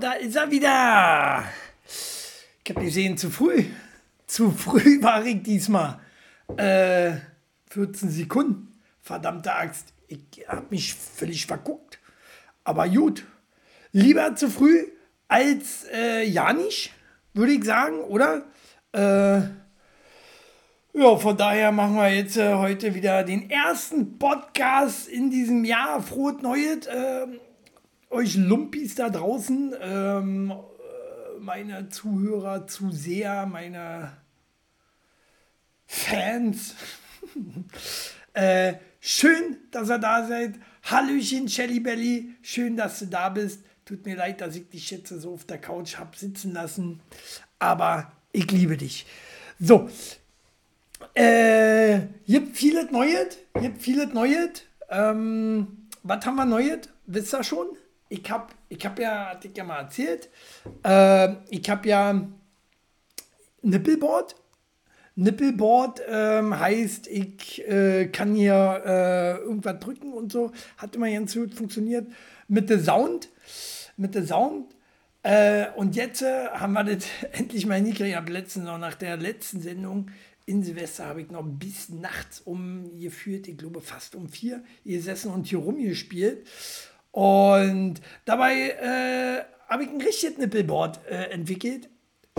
Da ist er wieder. Ich habe gesehen, zu früh. Zu früh war ich diesmal. Äh, 14 Sekunden. Verdammte Axt. Ich habe mich völlig verguckt. Aber gut. Lieber zu früh als äh, ja nicht, würde ich sagen, oder? Äh, ja, von daher machen wir jetzt äh, heute wieder den ersten Podcast in diesem Jahr. Frohes Neues. Äh, euch Lumpis da draußen, ähm, äh, meine Zuhörer, Zuseher, meine Fans. äh, schön, dass ihr da seid. Hallöchen, Shelly Belly. Schön, dass du da bist. Tut mir leid, dass ich dich jetzt so auf der Couch habe sitzen lassen. Aber ich liebe dich. So. Äh, gibt vieles Neues. Gibt vieles Neues. Ähm, was haben wir Neues? Wisst ihr schon? Ich habe ich hab ja, hatte ich ja mal erzählt, äh, ich habe ja Nippelboard. Nippelboard ähm, heißt, ich äh, kann hier äh, irgendwas drücken und so. Hat immer ganz gut funktioniert. Mit der Sound, mit der Sound. Äh, und jetzt äh, haben wir das endlich mal hingekriegt. Letztens noch nach der letzten Sendung in Silvester habe ich noch bis nachts um geführt, ich glaube fast um vier, gesessen und hier rumgespielt. Und dabei äh, habe ich ein richtiges Nippelboard äh, entwickelt.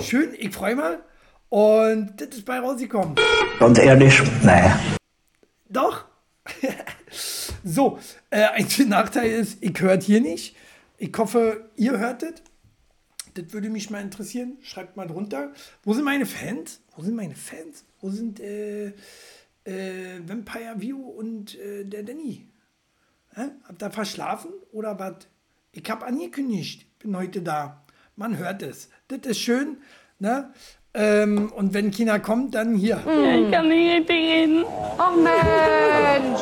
Schön, ich freue mich. Und das ist bei rausgekommen. Ganz ehrlich, naja. Doch. so, äh, ein Nachteil ist, ich höre hier nicht. Ich hoffe, ihr hört es. Das würde mich mal interessieren. Schreibt mal drunter. Wo sind meine Fans? Wo sind meine Fans? Wo sind äh, äh, Vampire View und äh, der Danny? Hä? Habt ihr verschlafen oder was? Ich habe angekündigt, bin heute da. Man hört es. Das ist schön. Ne? Ähm, und wenn China kommt, dann hier. Ich kann nicht richtig reden. Oh Mensch!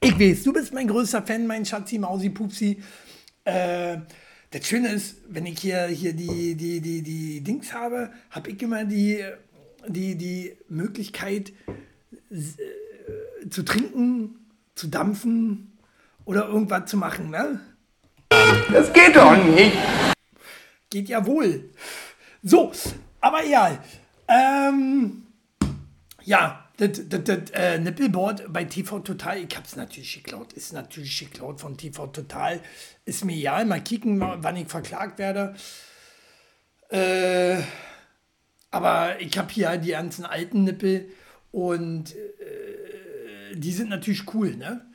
Ich weiß, du bist mein größter Fan, mein Schatzi, Mausi, Pupsi. Äh, das Schöne ist, wenn ich hier, hier die, die, die, die Dings habe, habe ich immer die, die, die Möglichkeit äh, zu trinken, zu dampfen oder irgendwas zu machen, ne? Das geht doch nicht. Geht ja wohl. So, aber egal. Ähm, ja, das, das, das äh, Nippelboard bei TV Total, ich hab's natürlich geklaut, ist natürlich geklaut von TV Total. Ist mir egal, mal kicken, wann ich verklagt werde. Äh, aber ich habe hier die ganzen alten Nippel und äh, die sind natürlich cool, ne?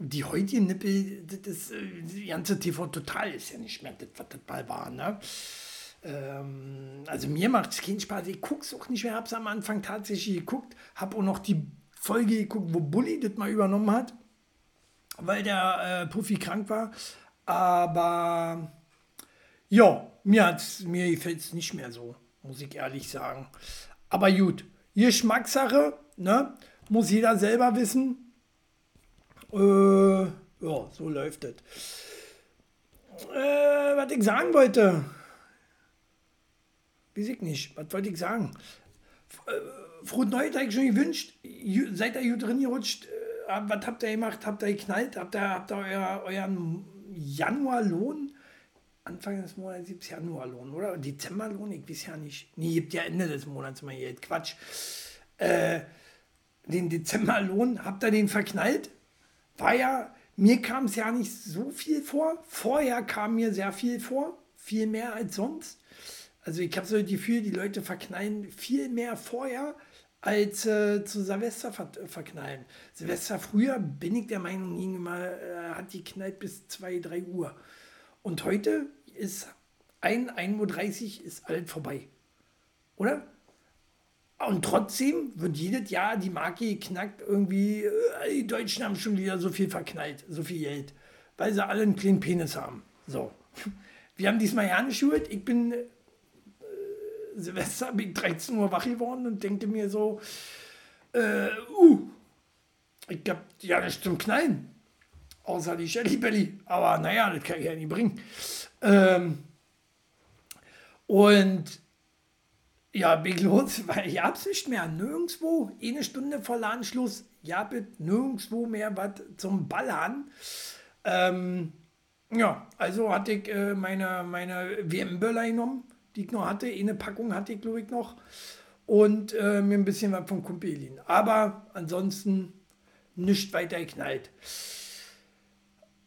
Die heutigen Nippel, das, das ganze TV Total ist ja nicht mehr das, was das mal war, ne? Ähm, also mir macht es keinen Spaß. Ich gucke es auch nicht mehr. Habe es am Anfang tatsächlich geguckt. Habe auch noch die Folge geguckt, wo Bully das mal übernommen hat, weil der äh, Puffy krank war. Aber ja, mir, mir gefällt es nicht mehr so, muss ich ehrlich sagen. Aber gut, Geschmackssache, ne? Muss jeder selber wissen. Äh, ja, so läuft es. Äh, was ich sagen wollte. Weiß ich nicht. Was wollte ich sagen? Äh, habe ich schon gewünscht. Seid ihr gut drin gerutscht? Äh, was habt ihr gemacht? Habt ihr geknallt? Habt ihr, habt ihr euer, euren Januarlohn? Anfang des Monats gibt es Januarlohn, oder? Dezemberlohn? Ich weiß ja nicht. Nee, gibt ja Ende des Monats mal Geld. Quatsch. Äh, den Dezemberlohn, habt ihr den verknallt? War ja, mir kam es ja nicht so viel vor. Vorher kam mir sehr viel vor, viel mehr als sonst. Also ich habe so das Gefühl, die Leute verknallen viel mehr vorher als äh, zu Silvester ver verknallen. Silvester früher, bin ich der Meinung, ging immer, äh, hat die knallt bis 2, 3 Uhr. Und heute ist 1, 1.30 Uhr ist alles vorbei. Oder? Und trotzdem wird jedes Jahr die Marke geknackt, irgendwie, äh, die Deutschen haben schon wieder so viel verknallt, so viel Geld, weil sie alle einen kleinen Penis haben. So. Wir haben diesmal ja geschult. Ich bin äh, Silvester, bin 13 Uhr wach geworden und denke mir so, äh, uh, ich hab ja nicht zum Knallen. Außer die Shelly Belly. Aber naja, das kann ich ja nicht bringen. Ähm, und ja, bin los, weil ich hab's nicht mehr. Nirgendwo, eine Stunde vor Ladenschluss, ja, nirgendwo mehr was zum Ballern. Ähm, Ja, also hatte ich äh, meine, meine WM-Böller genommen, die ich noch hatte. Eine Packung hatte ich, glaube ich, noch. Und äh, mir ein bisschen was vom Kumpel. Aber ansonsten nicht weiter geknallt.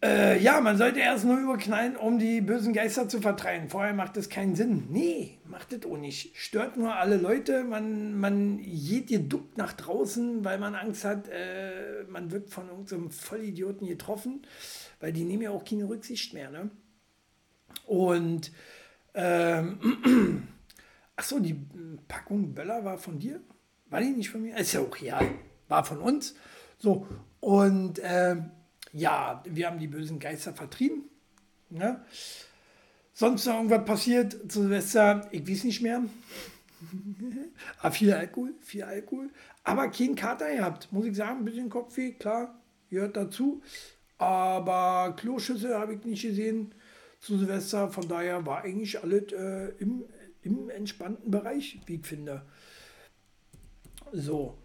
Äh, ja, man sollte erst nur überknallen, um die bösen Geister zu vertreiben. Vorher macht das keinen Sinn. Nee, macht das auch nicht. Stört nur alle Leute. Man, man geht geduckt nach draußen, weil man Angst hat, äh, man wird von irgendeinem Vollidioten getroffen, weil die nehmen ja auch keine Rücksicht mehr. Ne? Und, ähm, achso, die Packung Böller war von dir? War die nicht von mir? Ist ja auch real. War von uns. So, und, ähm, ja, wir haben die bösen Geister vertrieben. Ne? Sonst noch irgendwas passiert zu Silvester, ich weiß nicht mehr. Aber ah, viel Alkohol, viel Alkohol. Aber kein Kater gehabt, muss ich sagen. Ein bisschen Kopfweh, klar, gehört dazu. Aber Kloschüsse habe ich nicht gesehen zu Silvester. Von daher war eigentlich alles äh, im, im entspannten Bereich, wie ich finde. So.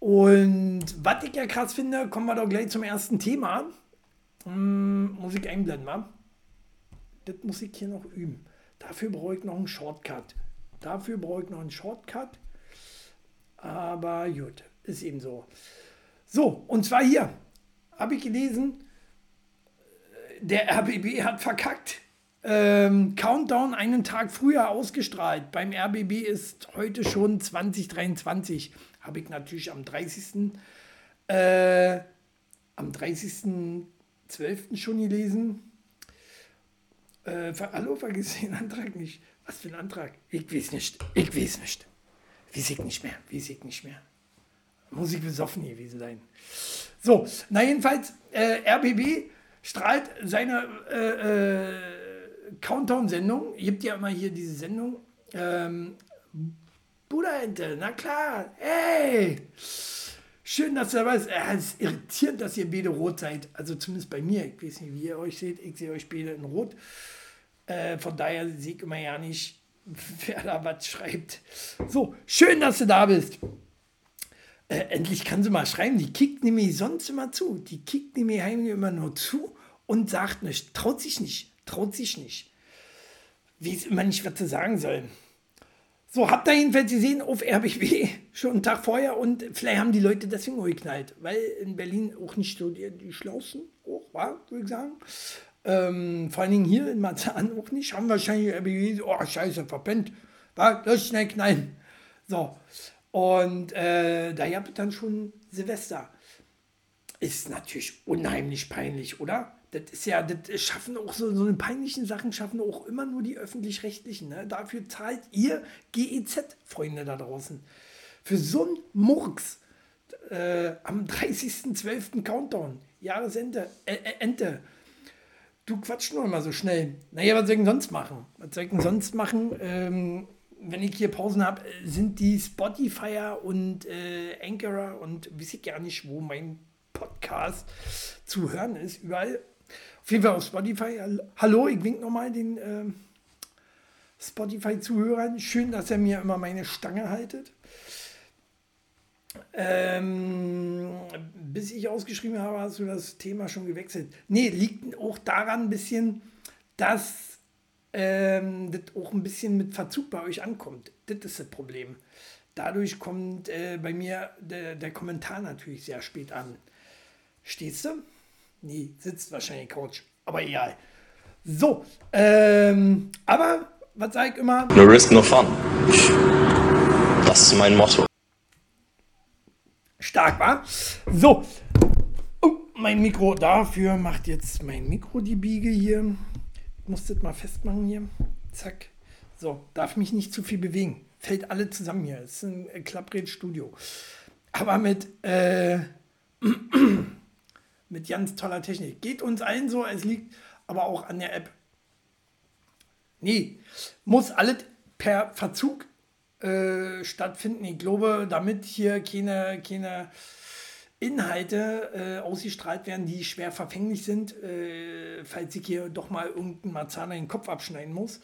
Und was ich ja krass finde, kommen wir doch gleich zum ersten Thema. Hm, Musik einblenden, wa? Das muss ich hier noch üben. Dafür brauche ich noch einen Shortcut. Dafür brauche ich noch einen Shortcut. Aber gut, ist eben so. So, und zwar hier habe ich gelesen, der RBB hat verkackt. Ähm, Countdown einen Tag früher ausgestrahlt. Beim RBB ist heute schon 2023 habe ich natürlich am 30. Äh, am 30.12. schon gelesen. Äh, hallo, vergiss den Antrag nicht. Was für ein Antrag? Ich weiß nicht. Ich weiß nicht. Weiß ich nicht mehr. Weiß ich nicht mehr. Muss ich besoffen gewesen sein. So, na jedenfalls, äh, RBB strahlt seine äh, äh, Countdown-Sendung. Gibt ja immer hier diese Sendung. Ähm, Bruderente, na klar, hey! Schön, dass ihr dabei seid. Es ist irritierend, dass ihr beide rot seid. Also zumindest bei mir. Ich weiß nicht, wie ihr euch seht. Ich sehe euch beide in rot. Äh, von daher sehe ich immer ja nicht, wer da was schreibt. So, schön, dass du da bist. Äh, endlich kann sie mal schreiben. Die kickt nämlich sonst immer zu. Die kickt nämlich heimlich immer nur zu und sagt nichts. Traut sich nicht. Traut sich nicht. Wie es immer nicht, was zu sagen soll. So, habt ihr jedenfalls gesehen auf RBB schon einen Tag vorher und vielleicht haben die Leute deswegen geknallt, weil in Berlin auch nicht so die, die Schlausten hoch war, würde ich sagen. Ähm, vor allen Dingen hier in Marzahn auch nicht. Haben wahrscheinlich RBB, oh scheiße, verpennt. War, lass schnell knallen. So, und äh, da habt ihr dann schon Silvester. Ist natürlich unheimlich peinlich, oder? Das ist ja, das schaffen auch so, so eine peinlichen Sachen, schaffen auch immer nur die Öffentlich-Rechtlichen. Ne? Dafür zahlt ihr GEZ, Freunde da draußen. Für so ein Murks äh, am 30.12. Countdown, Jahresende, äh, äh, Ente. Du quatschst nur immer so schnell. Naja, was soll ich denn sonst machen? Was soll ich denn sonst machen? Ähm, wenn ich hier Pausen habe, sind die Spotifyer und äh, Anchorer und weiß ich gar nicht, wo mein Podcast zu hören ist. Überall jeden Fall auf Spotify. Hallo, ich wink nochmal den äh, Spotify-Zuhörern. Schön, dass ihr mir immer meine Stange haltet. Ähm, bis ich ausgeschrieben habe, hast du das Thema schon gewechselt. Nee, liegt auch daran ein bisschen, dass ähm, das auch ein bisschen mit Verzug bei euch ankommt. Das ist das Problem. Dadurch kommt äh, bei mir der, der Kommentar natürlich sehr spät an. Stehst du? Nee, sitzt wahrscheinlich Couch. Aber egal. So, ähm, aber was sage ich immer? No risk, no fun. Das ist mein Motto. Stark, war. So. Oh, mein Mikro dafür macht jetzt mein Mikro die Biege hier. Ich muss das mal festmachen hier. Zack. So, darf mich nicht zu viel bewegen. Fällt alle zusammen hier. Das ist ein Klappred-Studio. Aber mit, äh, mit ganz toller Technik. Geht uns allen so, es liegt aber auch an der App. Nee, muss alles per Verzug äh, stattfinden. Ich glaube, damit hier keine, keine Inhalte äh, ausgestrahlt werden, die schwer verfänglich sind, äh, falls ich hier doch mal irgendein Marzahner den Kopf abschneiden muss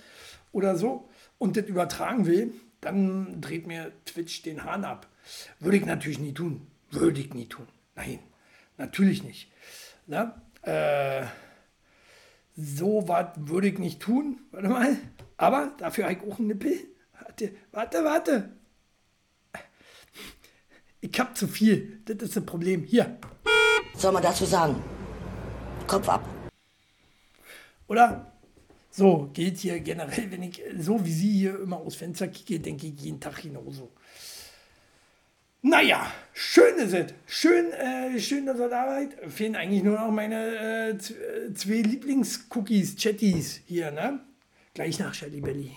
oder so und das übertragen will, dann dreht mir Twitch den Hahn ab. Würde ich natürlich nie tun. Würde ich nie tun. Nein, natürlich nicht. Na? Äh, So was würde ich nicht tun. Warte mal. Aber dafür habe ich auch einen Nippel. Warte, warte, warte. Ich hab zu viel. Das ist ein Problem. Hier. Was soll man dazu sagen? Kopf ab. Oder? So geht hier generell, wenn ich so wie Sie hier immer aus Fenster kicke, denke ich jeden Tag genauso. Naja, schön ist es. Schön, äh, schön, dass ihr da seid. Fehlen eigentlich nur noch meine äh, äh, zwei Lieblingscookies, Chatties hier, ne? Gleich nach Shelly Belly.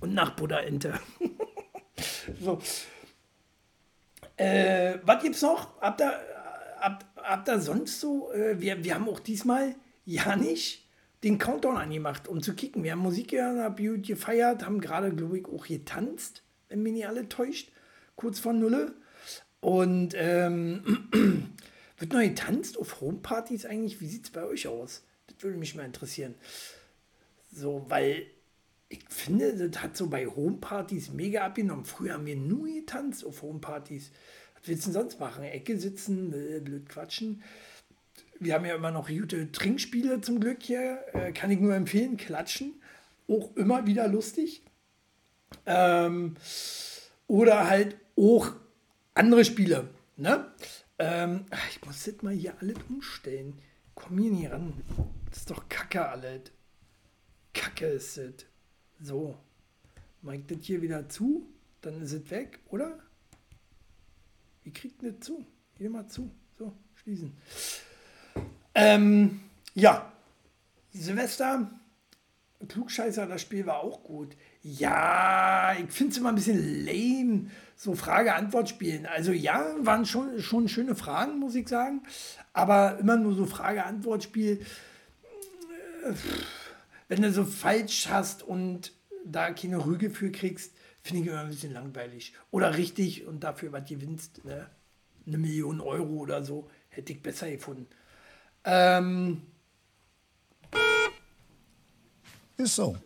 Und nach Buddha Ente. so. Äh, was gibt's noch? Habt ihr, habt, habt ihr sonst so? Äh, wir, wir haben auch diesmal ja nicht den Countdown angemacht, um zu kicken. Wir haben Musik gehört, haben gut gefeiert, haben gerade, glaube ich, auch getanzt, wenn mich nicht alle täuscht, kurz vor Nulle. Und ähm, wird noch getanzt auf Homepartys eigentlich? Wie sieht es bei euch aus? Das würde mich mal interessieren. So, weil ich finde, das hat so bei Homepartys mega abgenommen. Früher haben wir nur getanzt auf Homepartys. Was willst du denn sonst machen? Ecke sitzen, blöd quatschen. Wir haben ja immer noch gute Trinkspiele zum Glück hier. Äh, kann ich nur empfehlen. Klatschen. Auch immer wieder lustig. Ähm, oder halt auch andere Spiele. Ne? Ähm, ich muss das mal hier alles umstellen. Komm hier nicht ran. Das ist doch Kacke alles. Kacke ist es. So. Mach ich das hier wieder zu, dann ist es weg, oder? Wie kriegt das zu? Hier mal zu. So, schließen. Ähm, ja. Silvester, Klugscheißer, das Spiel war auch gut. Ja, ich finde es immer ein bisschen lame, so Frage-Antwort-Spielen. Also ja, waren schon, schon schöne Fragen, muss ich sagen. Aber immer nur so Frage-Antwort-Spiel. Äh, Wenn du so falsch hast und da keine Rüge für kriegst, finde ich immer ein bisschen langweilig. Oder richtig und dafür was gewinnst, ne? eine Million Euro oder so, hätte ich besser gefunden. Ähm, Ist so.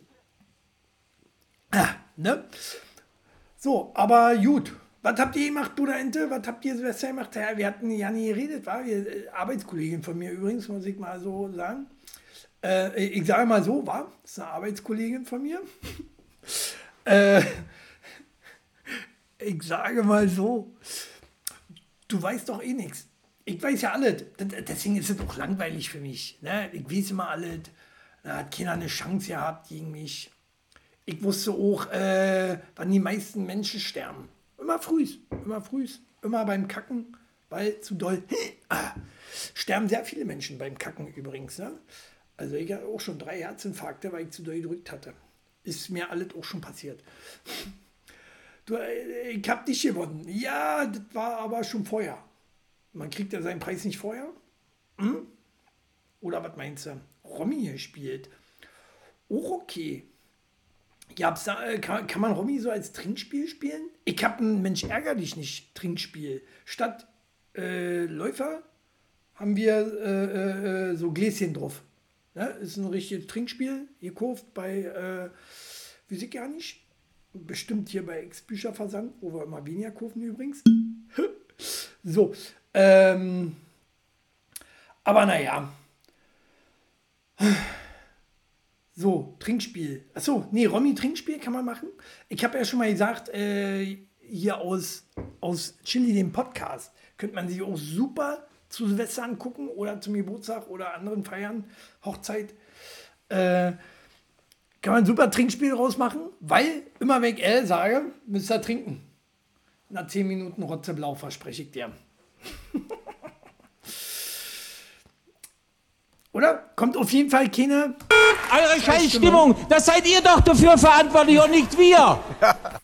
Ne? So, aber gut. Was habt ihr gemacht, Bruder Ente? Was habt ihr Silvester gemacht? Ja, wir hatten ja nie geredet, war wir, äh, Arbeitskollegin von mir übrigens, muss ich mal so sagen. Äh, ich sage mal so, war, ist eine Arbeitskollegin von mir. äh, ich sage mal so, du weißt doch eh nichts. Ich weiß ja alles. Deswegen ist es auch langweilig für mich. Ne? Ich weiß immer alles. Da hat keiner eine Chance gehabt gegen mich. Ich wusste auch, äh, wann die meisten Menschen sterben. Immer früh, immer früh, immer beim Kacken, weil zu doll. Ah, sterben sehr viele Menschen beim Kacken übrigens. Ne? Also ich hatte auch schon drei Herzinfarkte, weil ich zu doll gedrückt hatte. Ist mir alles auch schon passiert. Du, äh, ich hab dich gewonnen. Ja, das war aber schon vorher. Man kriegt ja seinen Preis nicht vorher. Hm? Oder was meinst du? Romy gespielt. Auch okay. Gab's äh, kann, kann man Romy so als Trinkspiel spielen? Ich habe ein Mensch ärger dich nicht Trinkspiel. Statt äh, Läufer haben wir äh, äh, äh, so Gläschen drauf. Ne? Ist ein richtiges Trinkspiel. Gekauft bei, äh, ich gar nicht. Bestimmt hier bei Ex-Bücherversand, wo wir immer weniger kaufen übrigens. so. Ähm, aber naja. So, Trinkspiel. Achso, nee, Romy Trinkspiel kann man machen. Ich habe ja schon mal gesagt, äh, hier aus, aus Chili, dem Podcast, könnte man sich auch super zu Silvester angucken oder zum Geburtstag oder anderen Feiern, Hochzeit. Äh, kann man super Trinkspiel rausmachen, weil immer wenn ich L sage, müsst ihr trinken. Nach 10 Minuten Rotzeblau verspreche ich dir. Oder? Kommt auf jeden Fall keine Eure Scheißstimmung, das seid ihr doch dafür verantwortlich und nicht wir.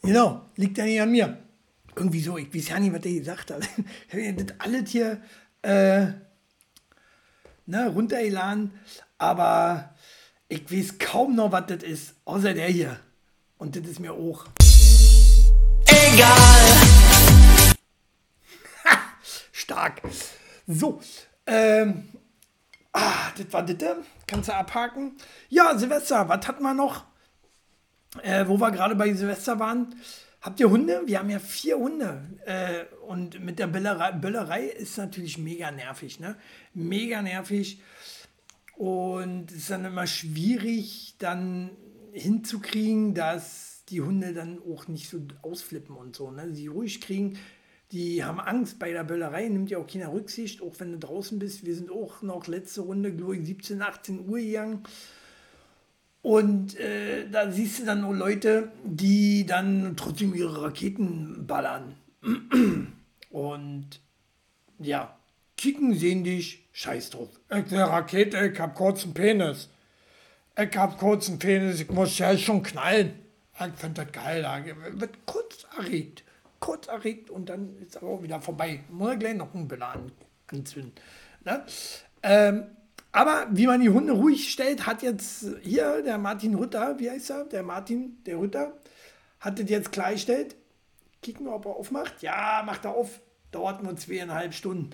Genau, liegt ja nicht an mir. Irgendwie so, ich weiß ja nicht, was der gesagt hat. Ich hab ja das alles hier äh, ne, runtergeladen, aber ich weiß kaum noch, was das ist, außer der hier. Und das ist mir auch. Egal! Stark. So, ähm, ah, das war das. Kannst du abhaken? Ja, Silvester, was hatten wir noch? äh, wo wir gerade bei Silvester waren. Habt ihr Hunde? Wir haben ja vier Hunde. Äh, und mit der Böllerei, Böllerei ist natürlich mega nervig. Ne? Mega nervig. Und es ist dann immer schwierig, dann hinzukriegen, dass die Hunde dann auch nicht so ausflippen und so. Ne? Sie ruhig kriegen. Die haben Angst bei der Böllerei, nimmt ja auch keine Rücksicht, auch wenn du draußen bist. Wir sind auch noch letzte Runde, glaube ich, 17, 18 Uhr gegangen. Und äh, da siehst du dann nur Leute, die dann trotzdem ihre Raketen ballern. Und ja, kicken sehen dich, scheiß drauf. Ich eine Rakete, ich hab kurzen Penis. Ich hab kurzen Penis, ich muss ja schon knallen. Ich find das geil. Da wird kurz erregt. Kurz erregt und dann ist er auch wieder vorbei. Muss gleich noch einen Böller anzünden. Ne? Ähm, aber wie man die Hunde ruhig stellt, hat jetzt hier der Martin Rütter, wie heißt er? Der Martin, der Rütter, hat das jetzt klargestellt. Kicken wir, ob er aufmacht. Ja, macht er auf. Dauert nur zweieinhalb Stunden.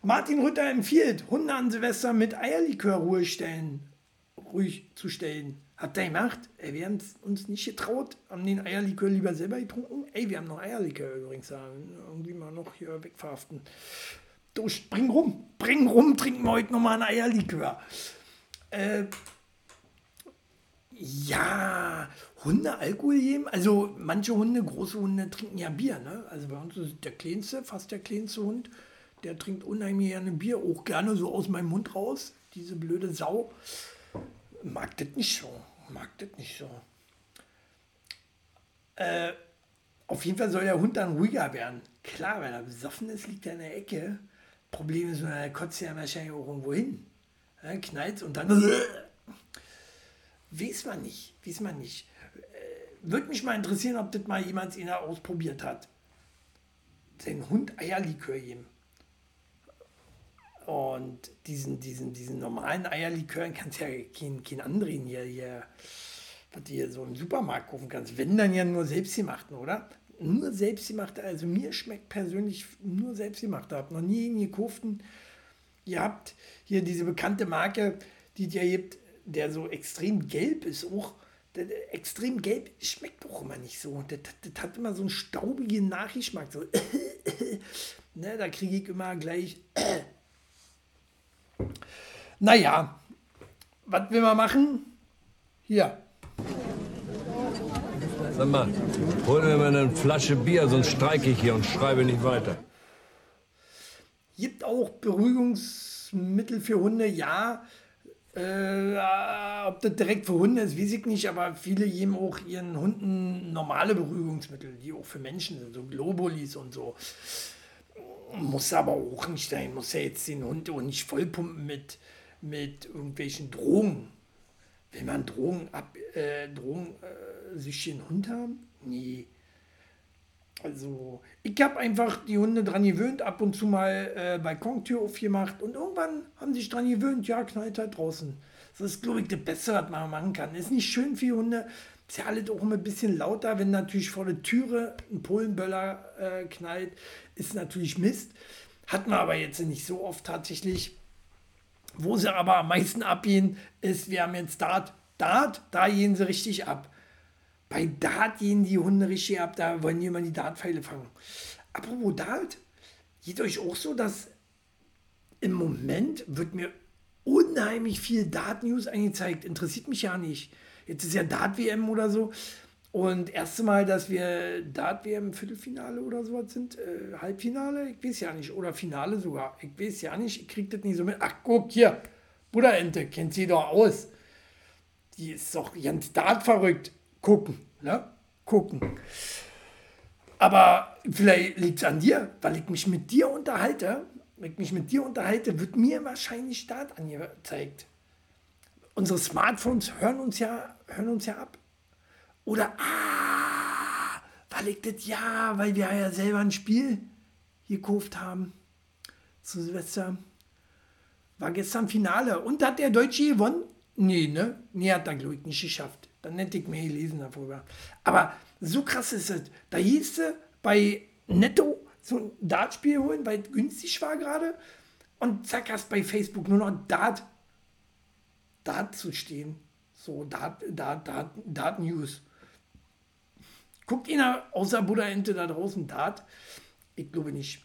Martin Rütter empfiehlt, Hunde an Silvester mit Eierlikör ruhig stellen, ruhig zu stellen. Habt ihr gemacht? Ey, wir haben uns nicht getraut, haben den Eierlikör lieber selber getrunken. Ey, wir haben noch Eierlikör übrigens, irgendwie mal noch hier wegverhaften. Du, bring rum, bring rum, trinken wir heute nochmal ein Eierlikör. Äh, ja, Hunde Alkohol geben? Also manche Hunde, große Hunde trinken ja Bier. Ne? Also bei uns ist der kleinste, fast der kleinste Hund, der trinkt unheimlich gerne Bier, auch gerne so aus meinem Mund raus. Diese blöde Sau. Mag das nicht so. Mag das nicht so. Äh, auf jeden Fall soll der Hund dann ruhiger werden. Klar, wenn er besoffen ist, liegt er in der Ecke. Problem ist, er kotzt ja wahrscheinlich auch irgendwo hin. Ja, knallt und dann. Weiß man nicht. Weiß man nicht. Äh, Würde mich mal interessieren, ob das mal jemand ausprobiert hat. Sein Hund Eierlikör geben. Und diesen, diesen, diesen normalen Eierlikör kannst ja keinen kein anderen hier, hier, was du hier so im Supermarkt kaufen kannst. Wenn dann ja nur selbstgemachten, oder? Nur selbstgemachte, also mir schmeckt persönlich nur selbstgemachte. Hab noch nie einen gekauften. Ihr habt hier diese bekannte Marke, die dir gibt, der so extrem gelb ist, auch extrem gelb schmeckt doch immer nicht so. Das, das, das hat immer so einen staubigen Nachgeschmack. So. ne, da kriege ich immer gleich. Naja, was will man machen? Hier. Sag mal, hol mir mal eine Flasche Bier, sonst streike ich hier und schreibe nicht weiter. Gibt auch Beruhigungsmittel für Hunde, ja. Äh, ob das direkt für Hunde ist, weiß ich nicht, aber viele geben auch ihren Hunden normale Beruhigungsmittel, die auch für Menschen sind, so Globulis und so. Muss aber auch nicht sein, muss ja jetzt den Hund auch nicht vollpumpen mit, mit irgendwelchen Drogen. Will man Drogen, ab, äh, Drogen äh, sich den Hund haben? Nee. Also, ich habe einfach die Hunde dran gewöhnt, ab und zu mal äh, Balkontür aufgemacht und irgendwann haben sie sich dran gewöhnt, ja, knallt halt draußen. Das ist, glaube ich, das Beste, was man machen kann. Ist nicht schön für Hunde. Ist ja alles auch immer ein bisschen lauter, wenn natürlich vor der Türe ein Polenböller äh, knallt, ist natürlich Mist. Hat man aber jetzt nicht so oft tatsächlich. Wo sie aber am meisten abgehen, ist, wir haben jetzt Dart. Dart, da gehen sie richtig ab. Bei Dart gehen die Hunde richtig ab, da wollen die immer die Dartpfeile fangen. Apropos Dart, geht euch auch so, dass im Moment wird mir unheimlich viel Dart-News angezeigt. Interessiert mich ja nicht. Jetzt ist ja Dart-WM oder so. Und erste Mal, dass wir Dart-WM Viertelfinale oder sowas sind, äh, Halbfinale, ich weiß ja nicht, oder Finale sogar, ich weiß ja nicht, ich krieg das nicht so mit. Ach, guck hier, Buddha-Ente, kennt sie doch aus. Die ist doch ganz Dart verrückt gucken. Ne? Gucken. Aber vielleicht liegt es an dir, weil ich mich mit dir unterhalte. Wenn ich mich mit dir unterhalte, wird mir wahrscheinlich Start angezeigt. Unsere Smartphones hören uns ja, hören uns ja ab. Oder, ah, weil ich das ja, weil wir ja selber ein Spiel gekauft haben zu Silvester. War gestern Finale. Und hat der Deutsche gewonnen? Nee, ne? Nee, hat er, glaube ich, nicht geschafft. Dann hätte ich mehr gelesen darüber. Aber so krass ist es. Da hieß es bei Netto so ein Dartspiel holen, weil es günstig war gerade. Und zack, hast bei Facebook nur noch Dart, Dart zu stehen. So, Dart, Dart, Dart, Dart News. Guckt ihn außer Buddha Ente da draußen Dart? Ich glaube nicht.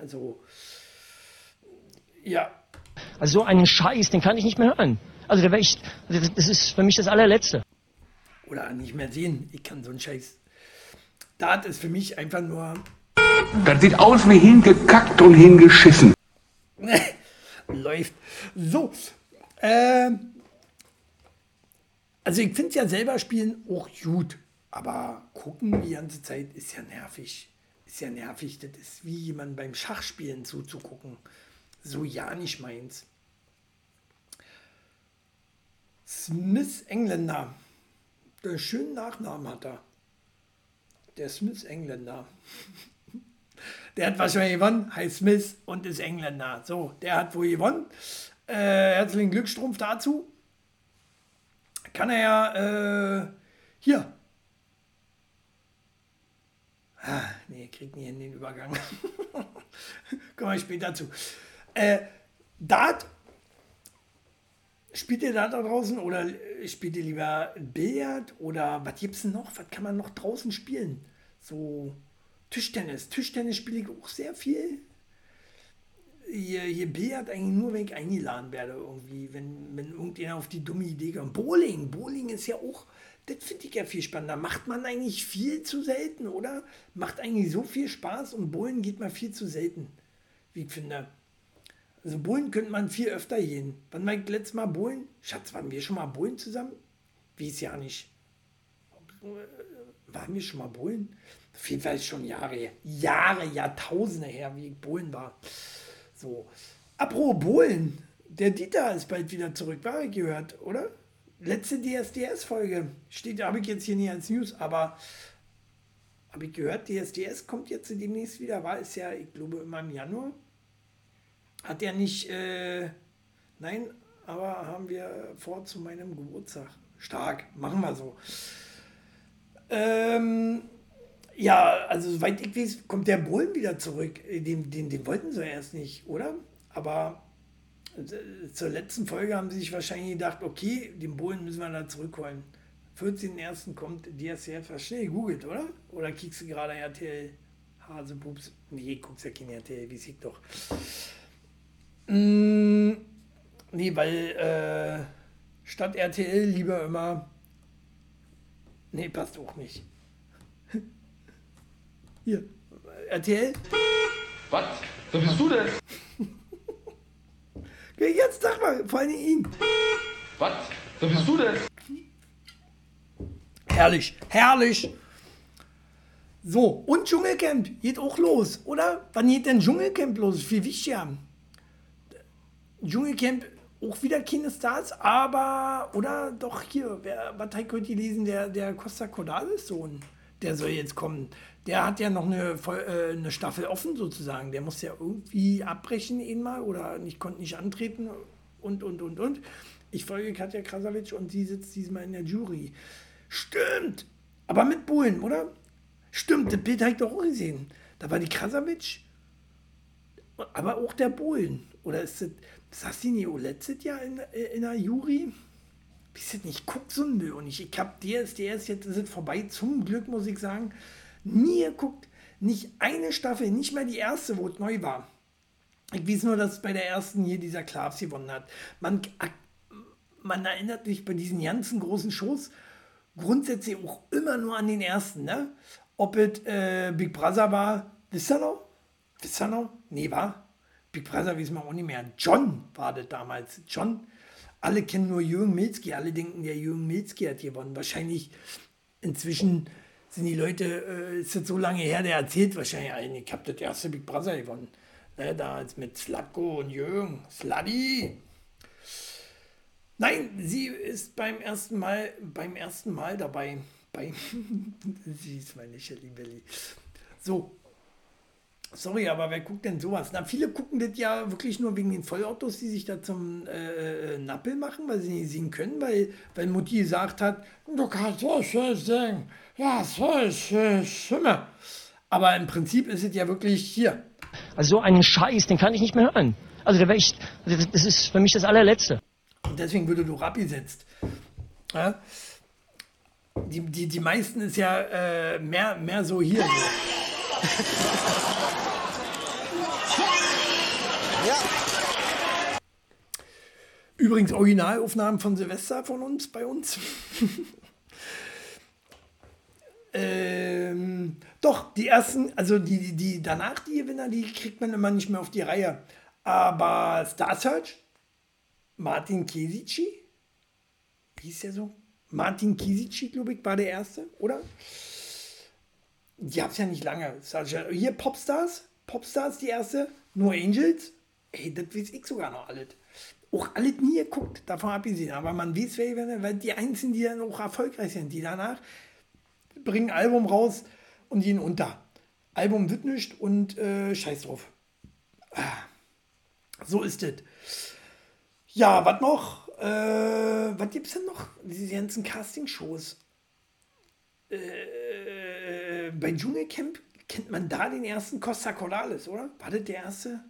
Also, ja. Also so einen Scheiß, den kann ich nicht mehr hören. Also da wäre ich, also das ist für mich das allerletzte. Oder nicht mehr sehen. Ich kann so einen Scheiß. Dart ist für mich einfach nur. Das sieht aus wie hingekackt und hingeschissen. Läuft. So. Ähm, also ich finde es ja selber spielen auch gut. Aber gucken die ganze Zeit ist ja nervig. Ist ja nervig. Das ist wie jemand beim Schachspielen zuzugucken. So ja nicht meins. Smith Engländer. Der schönen Nachnamen hat er. Der Smith Engländer. Der hat wahrscheinlich gewonnen, heißt Smith und ist Engländer. So, der hat wohl gewonnen. Äh, herzlichen Glückstrumpf dazu. Kann er ja äh, hier. Ah, nee, kriegt nie in den Übergang. Kommen wir später zu. Äh, Dart. Spielt ihr da draußen oder spielt ihr lieber Billard oder was gibt es noch? Was kann man noch draußen spielen? So Tischtennis. Tischtennis spiele ich auch sehr viel. Hier Billard eigentlich nur, wenn ich eingeladen werde irgendwie, wenn, wenn irgendjemand auf die dumme Idee kommt. Bowling, Bowling ist ja auch, das finde ich ja viel spannender. Macht man eigentlich viel zu selten, oder? Macht eigentlich so viel Spaß und Bowlen geht mal viel zu selten, wie ich finde. Also Bowlen könnte man viel öfter gehen. Wann war ich letztes Mal Bowlen? Schatz, waren wir schon mal Bowlen zusammen? Wie ist ja nicht. Waren wir schon mal Bowlen? Auf jeden Fall schon Jahre. Jahre, Jahrtausende her, wie ich Bowlen war. So. Apropos Bowlen. Der Dieter ist bald wieder zurück, war ich gehört, oder? Letzte DSDS-Folge. Steht, habe ich jetzt hier nie als News, aber habe ich gehört, DSDS kommt jetzt demnächst wieder. War es ja, ich glaube, immer im Januar. Hat er nicht, äh, nein, aber haben wir vor zu meinem Geburtstag. Stark, machen wir so. Ähm, ja, also soweit ich weiß, kommt der Bullen wieder zurück. Den, den, den wollten sie erst nicht, oder? Aber äh, zur letzten Folge haben sie sich wahrscheinlich gedacht, okay, den Bullen müssen wir da zurückholen. 14.01. kommt DSCF, schnell googelt, oder? Oder kriegst du gerade RTL Hasepups? Nee, guckst ja kein RTL, wie sieht doch. Mm, nee, weil äh, statt RTL lieber immer. Nee, passt auch nicht. Hier, RTL. Was? Wer bist du denn? Jetzt sag mal, vor allem ihn. Was? Wer bist du denn? Herrlich, herrlich. So, und Dschungelcamp geht auch los, oder? Wann geht denn Dschungelcamp los? Viel wichtiger. Dschungelcamp auch wieder keine Stars, aber, oder doch hier, wer, was ich heute gelesen, der, der Costa Cordalis Sohn, der soll jetzt kommen. Der hat ja noch eine, äh, eine Staffel offen sozusagen. Der muss ja irgendwie abbrechen einmal oder nicht, konnte nicht antreten und, und, und, und. Ich folge Katja Krasavitsch und sie sitzt diesmal in der Jury. Stimmt, aber mit Bullen, oder? Stimmt, das Bild habe ich doch auch gesehen. Da war die Krasavitsch, aber auch der Bullen. Oder ist das, nicht letztes Jahr in, in der Jury? Ich gucke so ein Müll und ich, ich habe DSDS, jetzt ist vorbei, zum Glück muss ich sagen, nie geguckt. Nicht eine Staffel, nicht mal die erste, wo es neu war. Ich weiß nur, dass bei der ersten hier dieser Klavs gewonnen hat. Man, man erinnert sich bei diesen ganzen großen Shows grundsätzlich auch immer nur an den ersten. Ne? Ob es äh, Big Brother war, wisst ihr noch? Wisst ihr noch? Nee, war? Big Brother wissen wir auch nicht mehr. John war das damals. John. Alle kennen nur Jürgen Milzki. Alle denken, der Jürgen Milzki hat gewonnen. Wahrscheinlich inzwischen sind die Leute, äh, ist das so lange her, der erzählt wahrscheinlich allen, ich habe das erste Big Brother gewonnen. Ne, da mit Slatko und Jürgen. Sladi! Nein, sie ist beim ersten Mal, beim ersten Mal dabei. Bei sie ist meine Shelly Belly. So. Sorry, aber wer guckt denn sowas? Na, viele gucken das ja wirklich nur wegen den Vollautos, die sich da zum äh, Nappel machen, weil sie nicht sehen können, weil, weil Mutti gesagt hat, du kannst so schön singen. Ja, so schön Stimme. Aber im Prinzip ist es ja wirklich hier. Also so einen Scheiß, den kann ich nicht mehr hören. Also da wäre ich, also das ist für mich das allerletzte. Und deswegen würde du abgesetzt. Ja? Die, die, die meisten ist ja äh, mehr, mehr so hier. Übrigens Originalaufnahmen von Silvester von uns, bei uns. ähm, doch, die ersten, also die, die, danach die Gewinner, die kriegt man immer nicht mehr auf die Reihe. Aber Star Search, Martin Kesici, wie hieß der so? Martin Kisici, glaube ich, war der erste, oder? Die hab's ja nicht lange. Hier Popstars, Popstars die erste, nur Angels. Ey, das weiß ich sogar noch alles. Auch alles nie geguckt, davon abgesehen. Aber man weiß, wer, weil die einzigen, die dann auch erfolgreich sind, die danach bringen ein Album raus und gehen unter. Album wird nicht und äh, scheiß drauf. Ah, so ist es. Ja, was noch? Äh, was gibt es denn noch? Diese ganzen Casting-Shows. Äh, bei Dschungelcamp kennt man da den ersten Costa Cordalis, oder? War das der erste?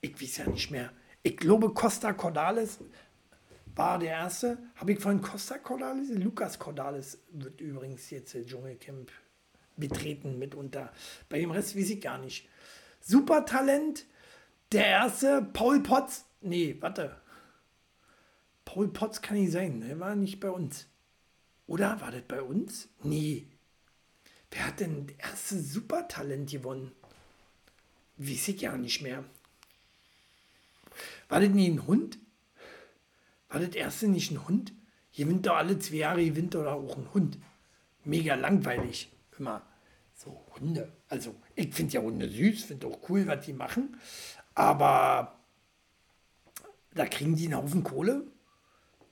Ich weiß ja nicht mehr. Ich glaube, Costa Cordalis war der erste. Habe ich vorhin Costa Cordalis? Lukas Cordalis wird übrigens jetzt äh, Dschungelcamp betreten mitunter. Bei dem Rest weiß ich gar nicht. Supertalent, der erste, Paul Potts. Nee, warte. Paul Potts kann nicht sein, der war nicht bei uns. Oder war das bei uns? Nee. Wer hat denn das erste Supertalent gewonnen? Weiß ich ja nicht mehr. War das nie ein Hund? War das erste nicht ein Hund? Gewinnt doch alle zwei Jahre, gewinnt doch auch ein Hund. Mega langweilig. Immer so Hunde. Also, ich finde ja Hunde süß, finde auch cool, was die machen. Aber da kriegen die einen Haufen Kohle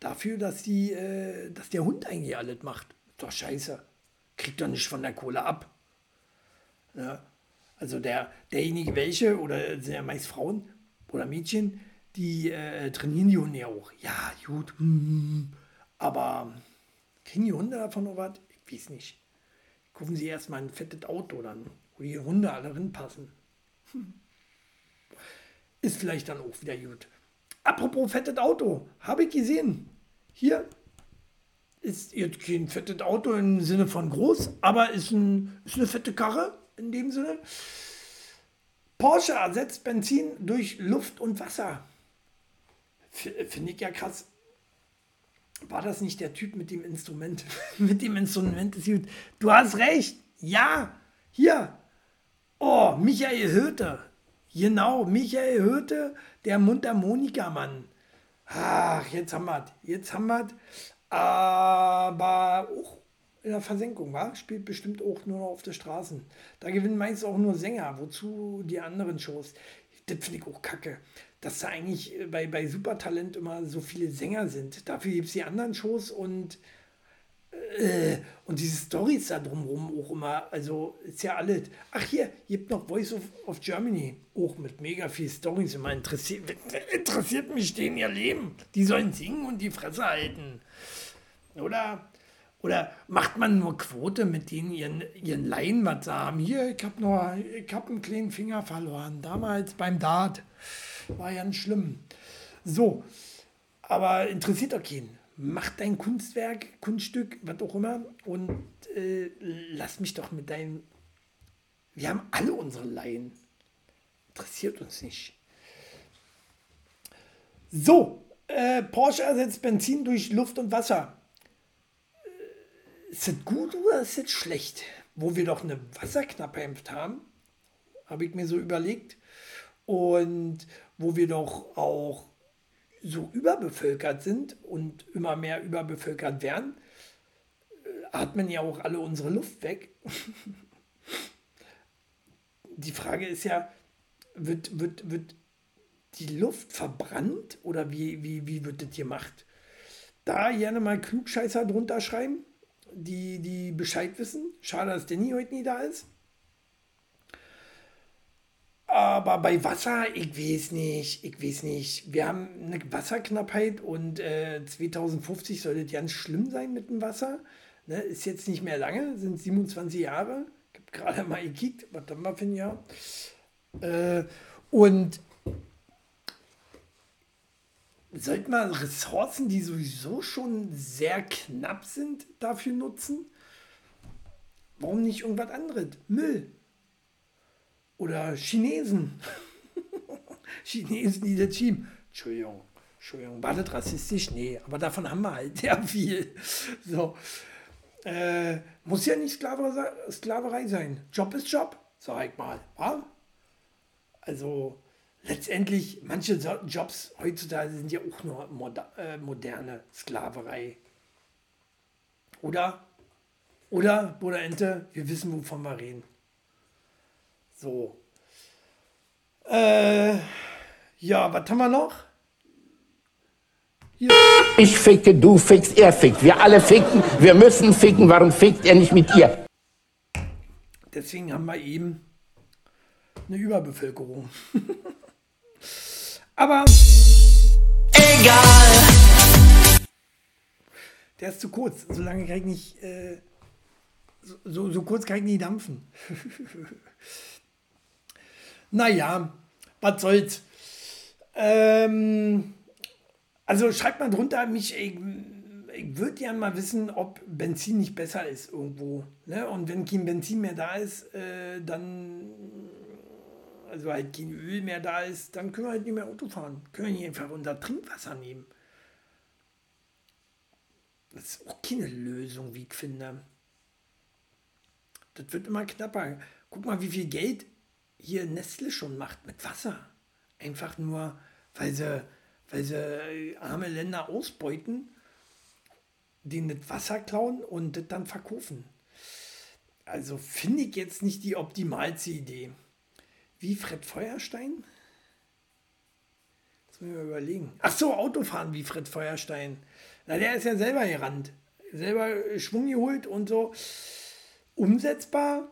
dafür, dass, die, äh, dass der Hund eigentlich alles macht. Ist doch scheiße. Kriegt doch nicht von der Kohle ab. Ja. Also der, derjenige, welche, oder sind ja meist Frauen oder Mädchen, die äh, trainieren die Hunde ja auch. Ja, gut. Hm, aber kriegen die Hunde davon noch was? Ich weiß nicht. Kaufen sie erstmal ein fettes Auto dann, wo die Hunde alle reinpassen. Hm. Ist vielleicht dann auch wieder gut. Apropos fettes Auto, habe ich gesehen. Hier ist jetzt kein fettes Auto im Sinne von groß, aber ist, ein, ist eine fette Karre in dem Sinne. Porsche ersetzt Benzin durch Luft und Wasser. Finde ich ja krass. War das nicht der Typ mit dem Instrument? mit dem Instrument ist gut. Du hast recht. Ja. Hier. Oh, Michael Höte. Genau, Michael Höte, der Mundharmonika-Mann. Ach, jetzt haben wir Jetzt haben wir Aber auch in der Versenkung, war? Spielt bestimmt auch nur noch auf der Straßen. Da gewinnen meist auch nur Sänger. Wozu die anderen Shows? Das finde ich auch kacke. Dass da eigentlich bei, bei Supertalent immer so viele Sänger sind. Dafür gibt es die anderen Shows und äh, und diese Stories da drumherum auch immer, also ist ja alles. Ach hier, gibt noch Voice of, of Germany, auch mit mega viel Stories. Immer interessiert, interessiert mich denen ihr Leben. Die sollen singen und die Fresse halten. Oder, oder macht man nur Quote mit denen ihren, ihren Laien was haben? Hier, ich habe habe einen kleinen Finger verloren. Damals beim Dart. War ganz schlimm. So, aber interessiert doch keinen mach dein Kunstwerk, Kunststück, was auch immer und äh, lass mich doch mit deinem. Wir haben alle unsere Laien. Interessiert uns nicht. So, äh, Porsche ersetzt Benzin durch Luft und Wasser. Äh, ist das gut oder ist das schlecht? Wo wir doch eine Wasserknappheit haben, habe ich mir so überlegt. Und wo wir doch auch so überbevölkert sind und immer mehr überbevölkert werden, äh, atmen ja auch alle unsere Luft weg. Die Frage ist ja, wird, wird, wird die Luft verbrannt oder wie, wie, wie wird das gemacht? Da gerne mal Klugscheißer drunter schreiben, die, die Bescheid wissen. Schade, dass Danny heute nie da ist. Aber bei Wasser, ich weiß nicht, ich weiß nicht. Wir haben eine Wasserknappheit und äh, 2050 soll das ganz schlimm sein mit dem Wasser. Ne, ist jetzt nicht mehr lange, sind 27 Jahre. Ich habe gerade mal gekickt, was haben wir für ein Jahr? Äh, und sollte man Ressourcen, die sowieso schon sehr knapp sind, dafür nutzen? Warum nicht irgendwas anderes? Müll. Oder Chinesen. Chinesen, die das schieben. Entschuldigung, Entschuldigung, war das rassistisch? Nee, aber davon haben wir halt sehr viel. So. Äh, muss ja nicht Sklaverei, sein. Job ist Job, sag ich mal. Ja? Also letztendlich, manche Jobs heutzutage sind ja auch nur äh, moderne Sklaverei. Oder? Oder, Bruder Ente, wir wissen, wovon wir reden. So. Äh, ja, was haben wir noch? Ich ficke, du fickst, er fickt. Wir alle ficken, wir müssen ficken. Warum fickt er nicht mit dir? Deswegen haben wir eben eine Überbevölkerung. Aber egal. Der ist zu kurz. So lange kann ich nicht. Äh, so, so, so kurz kann ich nie dampfen. naja, was soll's. Ähm, also schreibt mal drunter, mich, ich, ich würde gerne mal wissen, ob Benzin nicht besser ist irgendwo. Ne? Und wenn kein Benzin mehr da ist, äh, dann, also halt kein Öl mehr da ist, dann können wir halt nicht mehr Auto fahren. Können wir einfach unser Trinkwasser nehmen. Das ist auch keine Lösung, wie ich finde. Das wird immer knapper. Guck mal, wie viel Geld hier Nestle schon macht mit Wasser. Einfach nur, weil sie, weil sie äh, arme Länder ausbeuten, denen das Wasser klauen und das dann verkaufen. Also finde ich jetzt nicht die optimalste Idee. Wie Fred Feuerstein? Jetzt müssen wir überlegen. Ach so, Autofahren wie Fred Feuerstein. Na, der ist ja selber gerannt. Selber Schwung geholt und so. Umsetzbar?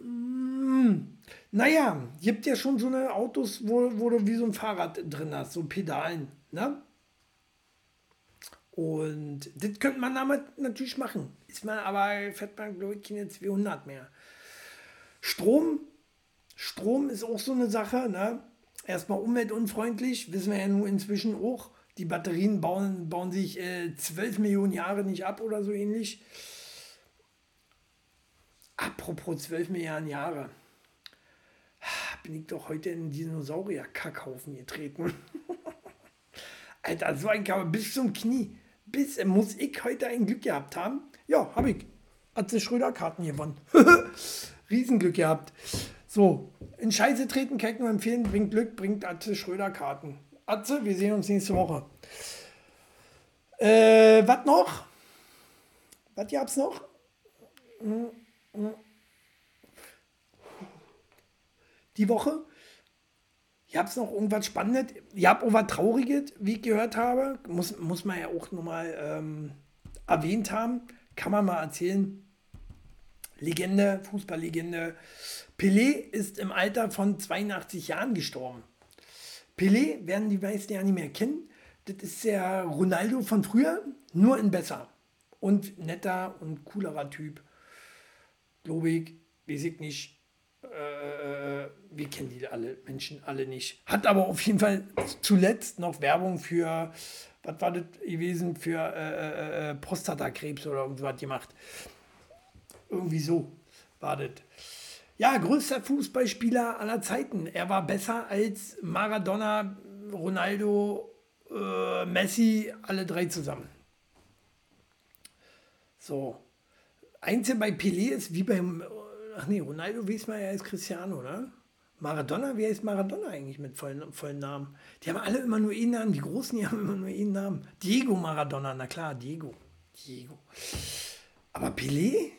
Hm. Naja, gibt ja schon so eine Autos, wo, wo du wie so ein Fahrrad drin hast, so Pedalen. Ne? Und das könnte man damit natürlich machen. Ist man aber, fährt man, glaube ich, keine 200 mehr. Strom, Strom ist auch so eine Sache. Ne? Erstmal umweltunfreundlich, wissen wir ja nun inzwischen auch. Die Batterien bauen, bauen sich äh, 12 Millionen Jahre nicht ab oder so ähnlich. Apropos 12 Milliarden Jahre. Bin ich doch heute in den Dinosaurier-Kackhaufen getreten. Alter, so ein Kabel bis zum Knie. Bis muss ich heute ein Glück gehabt haben. Ja, habe ich. Atze Schröder Karten gewonnen. Riesenglück gehabt. So, in Scheiße treten kann ich nur empfehlen. Bringt Glück, bringt Atze Schröder Karten. Atze, wir sehen uns nächste Woche. Äh, was noch? Was gab's noch? Hm, hm. Die Woche? Gab es noch irgendwas Spannendes? Ihr habt auch was Trauriges, wie ich gehört habe. Muss, muss man ja auch nochmal ähm, erwähnt haben. Kann man mal erzählen. Legende, Fußballlegende. Pelé ist im Alter von 82 Jahren gestorben. Pelé werden die meisten ja nicht mehr kennen. Das ist der Ronaldo von früher, nur in besser. Und netter und coolerer Typ. Ich, weiß ich nicht. Äh, wir kennen die alle Menschen alle nicht. Hat aber auf jeden Fall zuletzt noch Werbung für, was war das gewesen, für äh, äh, Prostatakrebs oder irgendwas gemacht. Irgendwie so war das. Ja, größter Fußballspieler aller Zeiten. Er war besser als Maradona, Ronaldo, äh, Messi, alle drei zusammen. So. Einzige bei Pelé ist wie beim, ach nee, Ronaldo weiß man ja als Cristiano, oder? Maradona, wie heißt Maradona eigentlich mit vollen, vollen Namen? Die haben alle immer nur einen Namen, die Großen, die haben immer nur einen Namen. Diego Maradona, na klar, Diego. Diego. Aber Pelé?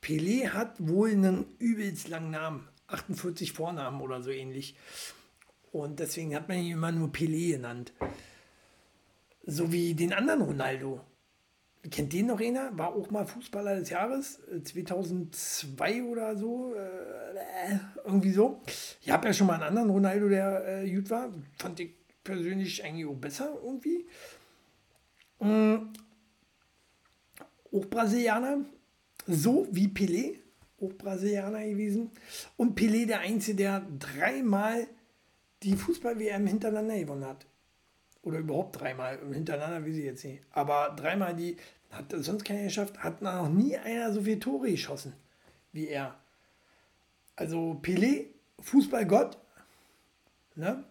Pelé hat wohl einen übelst langen Namen. 48 Vornamen oder so ähnlich. Und deswegen hat man ihn immer nur Pelé genannt. So wie den anderen Ronaldo. Kennt den noch einer? War auch mal Fußballer des Jahres, äh, 2002 oder so. Äh, irgendwie so. Ich habe ja schon mal einen anderen Ronaldo, der äh, gut war. Fand ich persönlich eigentlich auch besser irgendwie. Ähm, auch Brasilianer. So wie Pelé. Auch Brasilianer gewesen. Und Pelé der Einzige, der dreimal die Fußball-WM hintereinander gewonnen hat oder überhaupt dreimal hintereinander, wie sie jetzt nicht. Aber dreimal die, hat sonst keiner geschafft, hat noch nie einer so viele Tore geschossen wie er. Also Pelé, Fußballgott, ne?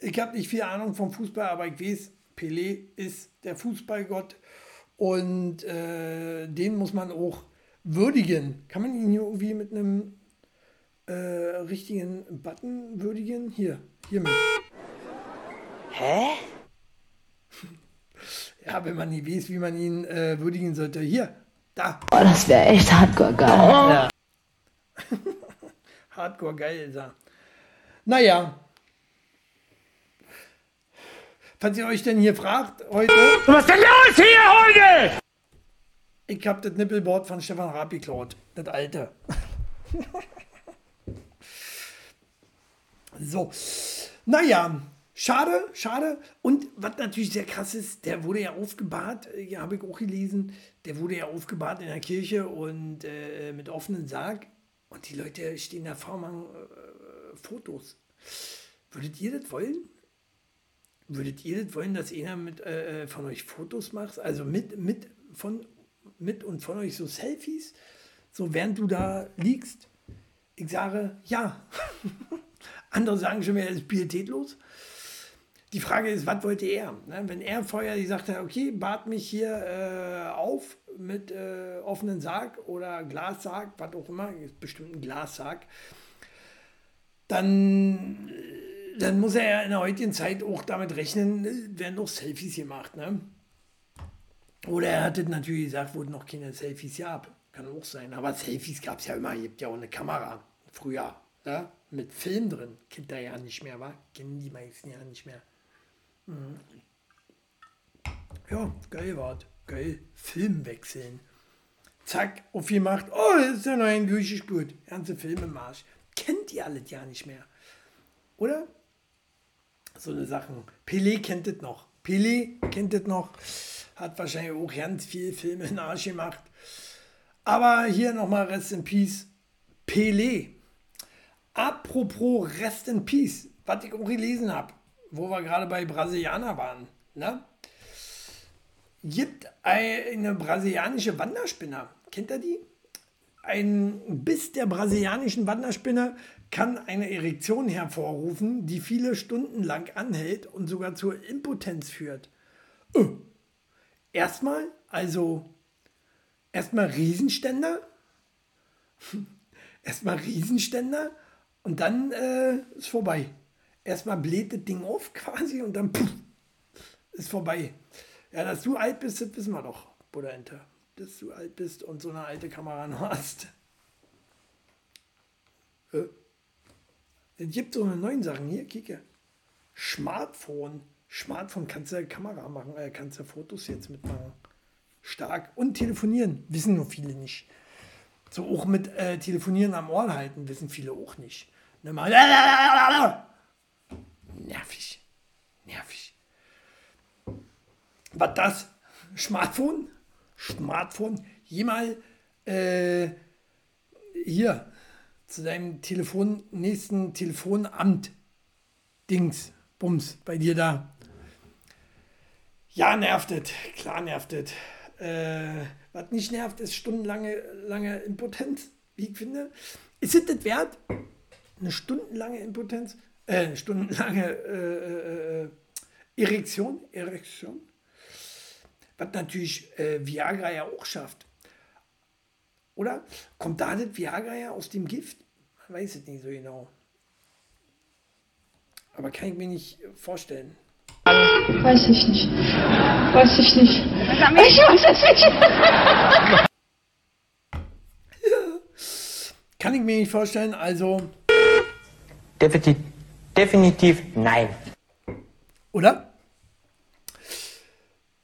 Ich habe nicht viel Ahnung vom Fußball, aber ich weiß, Pelé ist der Fußballgott und äh, den muss man auch würdigen. Kann man ihn hier irgendwie mit einem äh, richtigen Button würdigen? Hier, hiermit. Hä? Ja, wenn man nie weiß, wie man ihn äh, würdigen sollte. Hier, da. Oh, das wäre echt hardcore geil. Ja. hardcore geil er. Naja. Falls ihr euch denn hier fragt, heute. Was ist denn los hier heute? Ich hab das Nippelboard von Stefan Raab geklaut. Das alte. so. Naja, schade, schade. Und was natürlich sehr krass ist, der wurde ja aufgebahrt, ja, habe ich auch gelesen, der wurde ja aufgebahrt in der Kirche und äh, mit offenem Sarg. Und die Leute stehen da vor machen äh, Fotos. Würdet ihr das wollen? Würdet ihr das wollen, dass einer mit, äh, von euch Fotos macht? Also mit, mit, von, mit und von euch so Selfies? So während du da liegst? Ich sage ja. Andere sagen schon es ist pietätlos. Die Frage ist, was wollte er? Ne? Wenn er vorher gesagt hat, okay, bat mich hier äh, auf mit äh, offenen Sarg oder Glassarg, was auch immer, bestimmt ein Glassarg, dann, dann muss er ja in der heutigen Zeit auch damit rechnen, werden noch Selfies gemacht. Ne? Oder er hat natürlich gesagt, es noch keine Selfies gab. Kann auch sein. Aber Selfies gab es ja immer. Es gibt ja auch eine Kamera. Früher. Ja? Mit Film drin. Kennt er ja nicht mehr, wa? Kennen die meisten ja nicht mehr. Mhm. Ja, geil war Geil. Film wechseln. Zack, aufgemacht. Oh, das ist ja noch ein durchgespurt. Ganze Film im Arsch. Kennt ihr alles ja nicht mehr. Oder? So eine Sachen. Pelé kennt das noch. Pelé kennt das noch. Hat wahrscheinlich auch ganz viel Filme in Arsch gemacht. Aber hier nochmal Rest in Peace. Pelé. Apropos Rest in Peace, was ich auch gelesen habe, wo wir gerade bei Brasilianer waren. Ne? Gibt eine brasilianische Wanderspinner. Kennt ihr die? Ein Biss der brasilianischen Wanderspinner kann eine Erektion hervorrufen, die viele Stunden lang anhält und sogar zur Impotenz führt. Oh. Erstmal, also erstmal Riesenständer. erstmal Riesenständer und dann äh, ist vorbei. Erstmal bläht das Ding auf quasi und dann puff, ist vorbei. Ja, dass du alt bist, das wissen wir doch, Buddha Enter. Dass du alt bist und so eine alte Kamera noch hast. Äh. Es gibt so eine neuen Sachen hier, kicke. Smartphone. Smartphone kannst du Kamera machen, äh, kannst du Fotos jetzt mitmachen. Stark. Und telefonieren, wissen nur viele nicht. So auch mit äh, Telefonieren am Ohr halten, wissen viele auch nicht. Ne, mal, nervig. Nervig. Was das? Smartphone? Smartphone? Jemals äh, hier zu deinem Telefon, nächsten Telefonamt. Dings, Bums, bei dir da. Ja, nervt es. Klar nervt es. Äh, was nicht nervt, ist stundenlange lange Impotenz, wie ich finde. Ist es das wert? Eine stundenlange Impotenz? Äh, eine stundenlange äh, äh, Erektion? Erektion? Was natürlich äh, Viagra ja auch schafft. Oder? Kommt da das Viagra ja aus dem Gift? Man weiß es nicht so genau. Aber kann ich mir nicht vorstellen. Weiß ich nicht. Weiß ich nicht. Ich weiß es nicht. Kann ich mir nicht vorstellen, also. Definitiv, definitiv nein. Oder?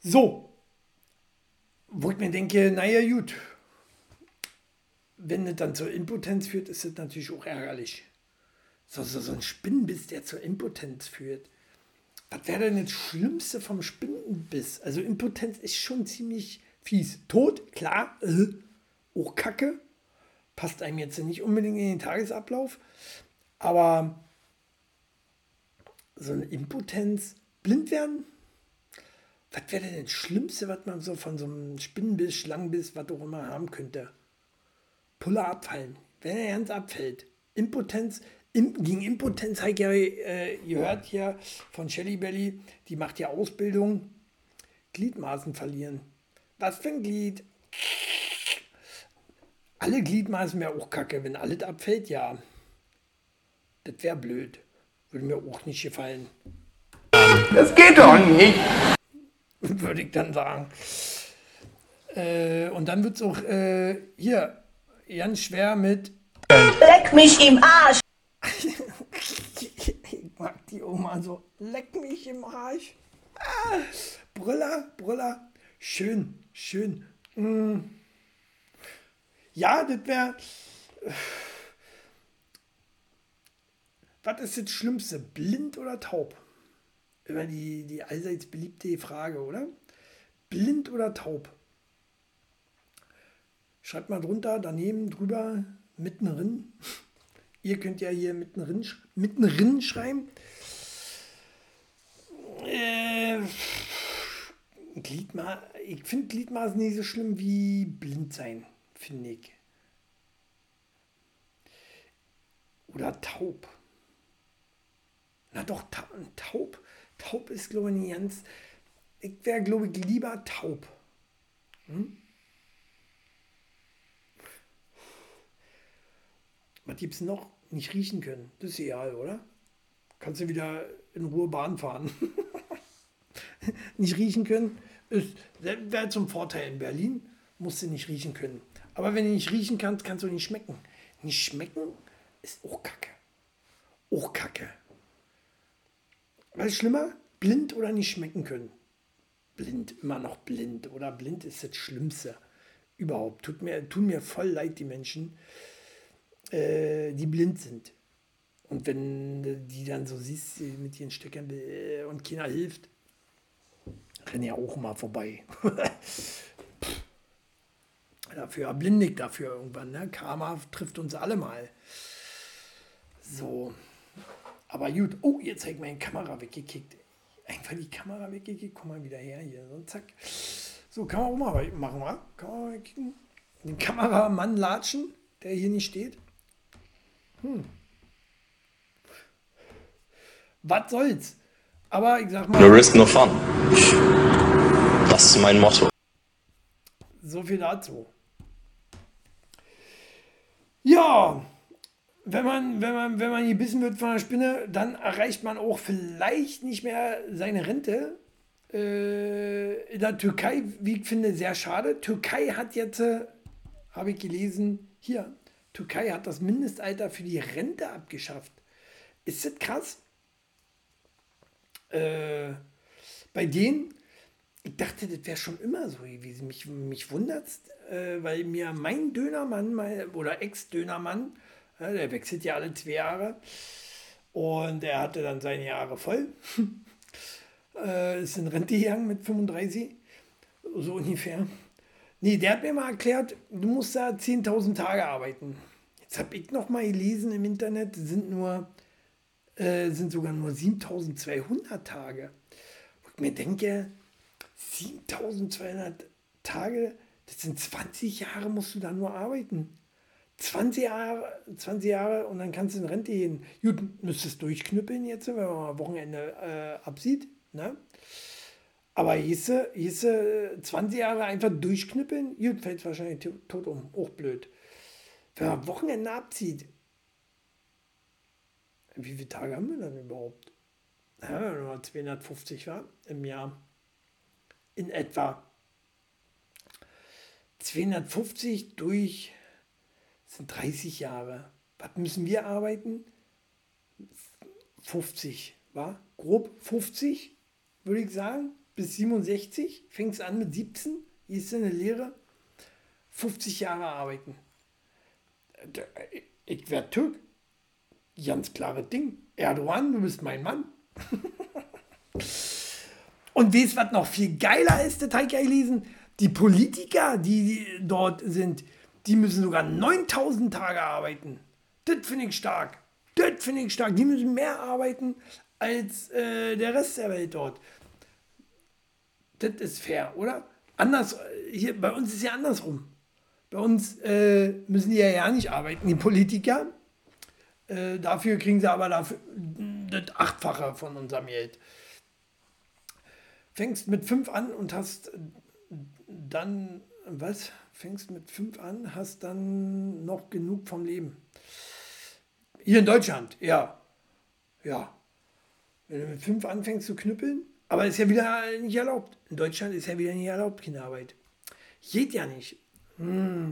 So. Wo ich mir denke, naja, gut. Wenn das dann zur Impotenz führt, ist das natürlich auch ärgerlich. So, so, so ein Spinnenbiss, der zur Impotenz führt. Was wäre denn das Schlimmste vom Spinnenbiss? Also Impotenz ist schon ziemlich fies. Tod, klar, äh, auch Kacke. Passt einem jetzt nicht unbedingt in den Tagesablauf. Aber so eine Impotenz, blind werden? Was wäre denn das Schlimmste, was man so von so einem Spinnenbiss, Schlangenbiss, was auch immer haben könnte? Puller abfallen. Wenn er ganz abfällt. Impotenz Im, gegen Impotenz habe ich ja äh, gehört hier von Shelly Belly, die macht ja Ausbildung. Gliedmaßen verlieren. Was für ein Glied? Alle Gliedmaßen wäre auch kacke. Wenn alles abfällt, ja. Das wäre blöd. Würde mir auch nicht gefallen. Das geht doch nicht. Würde ich dann sagen. Äh, und dann wird es auch äh, hier ganz schwer mit. Leck mich im Arsch! ich mag die Oma so. Leck mich im Arsch. Ah, Brüller, Brüller. Schön, schön. Mm. Ja, das wäre. Was ist das Schlimmste? Blind oder taub? Immer die, die allseits beliebte Frage, oder? Blind oder taub? Schreibt mal drunter, daneben, drüber, mittendrin. Ihr könnt ja hier mittendrin, mittendrin schreiben. Äh, Gliedma ich finde Gliedmaßen nicht so schlimm wie blind sein, finde ich. Oder taub. Na doch, ta taub. Taub ist, glaube ich, nicht ganz. Ich wäre, glaube ich, lieber taub. Hm? Was gibt es noch? Nicht riechen können. Das ist egal, oder? Kannst du wieder in Ruhe Bahn fahren. nicht riechen können, wäre zum Vorteil in Berlin, musst du nicht riechen können. Aber wenn du nicht riechen kannst, kannst du nicht schmecken. Nicht schmecken ist auch Kacke. Auch Kacke. Was ist schlimmer? Blind oder nicht schmecken können? Blind, immer noch blind. Oder blind ist das Schlimmste überhaupt. Tut mir, tun mir voll leid, die Menschen, äh, die blind sind. Und wenn die dann so siehst, mit ihren Steckern äh, und keiner hilft, renne ja auch mal vorbei. dafür erblindig dafür irgendwann. Ne? Karma trifft uns alle mal. So. Aber gut. Oh, jetzt habe ich meine Kamera weggekickt. Einfach die Kamera weggekickt. Komm mal wieder her hier. So, zack. So, kann man auch mal machen, wa? Kann man mal kicken. Den Kameramann latschen, der hier nicht steht. Hm. Was soll's? Aber ich sag mal. No risk, no fun. Das ist mein Motto. So viel dazu. Ja, wenn man, wenn man, wenn man gebissen wird von einer Spinne, dann erreicht man auch vielleicht nicht mehr seine Rente. Äh, in der Türkei, wie ich finde, sehr schade. Türkei hat jetzt, äh, habe ich gelesen, hier, Türkei hat das Mindestalter für die Rente abgeschafft. Ist das krass? Äh, bei denen, ich dachte, das wäre schon immer so gewesen. Mich, mich wundert äh, weil mir mein Dönermann mal, oder Ex-Dönermann, äh, der wechselt ja alle zwei Jahre und er hatte dann seine Jahre voll. äh, ist in Rente gegangen mit 35, so ungefähr. Nee, der hat mir mal erklärt, du musst da 10.000 Tage arbeiten. Jetzt habe ich noch mal gelesen im Internet, sind nur, äh, sind sogar nur 7.200 Tage. Wo ich mir denke, 7200 Tage, das sind 20 Jahre, musst du da nur arbeiten. 20 Jahre, 20 Jahre und dann kannst du in Rente gehen. Gut, müsstest durchknüppeln jetzt, wenn man mal Wochenende äh, absieht. Ne? Aber hieße, hieße 20 Jahre einfach durchknüppeln, gut, fällt wahrscheinlich tot um. Auch blöd. Wenn man Wochenende abzieht, wie viele Tage haben wir dann überhaupt? Ja, wenn man 250 war im Jahr in etwa 250 durch sind 30 Jahre. Was müssen wir arbeiten? 50, war grob 50, würde ich sagen, bis 67. Fängt es an mit 17, hier ist eine Lehre. 50 Jahre arbeiten. Ich werde Türk. Ganz klare Ding. Erdogan, du bist mein Mann. Und weißt was noch viel geiler ist, der Teig gelesen? Die Politiker, die dort sind, die müssen sogar 9000 Tage arbeiten. Das finde ich stark. Das finde ich stark. Die müssen mehr arbeiten als äh, der Rest der Welt dort. Das ist fair, oder? Anders, hier, bei uns ist ja andersrum. Bei uns äh, müssen die ja ja nicht arbeiten, die Politiker. Äh, dafür kriegen sie aber dafür das Achtfache von unserem Geld. Fängst mit fünf an und hast dann, was? Fängst mit fünf an, hast dann noch genug vom Leben. Hier in Deutschland, ja. Ja. Wenn du mit fünf anfängst zu knüppeln, aber ist ja wieder nicht erlaubt. In Deutschland ist ja wieder nicht erlaubt, Kinderarbeit. Geht ja nicht. Hm.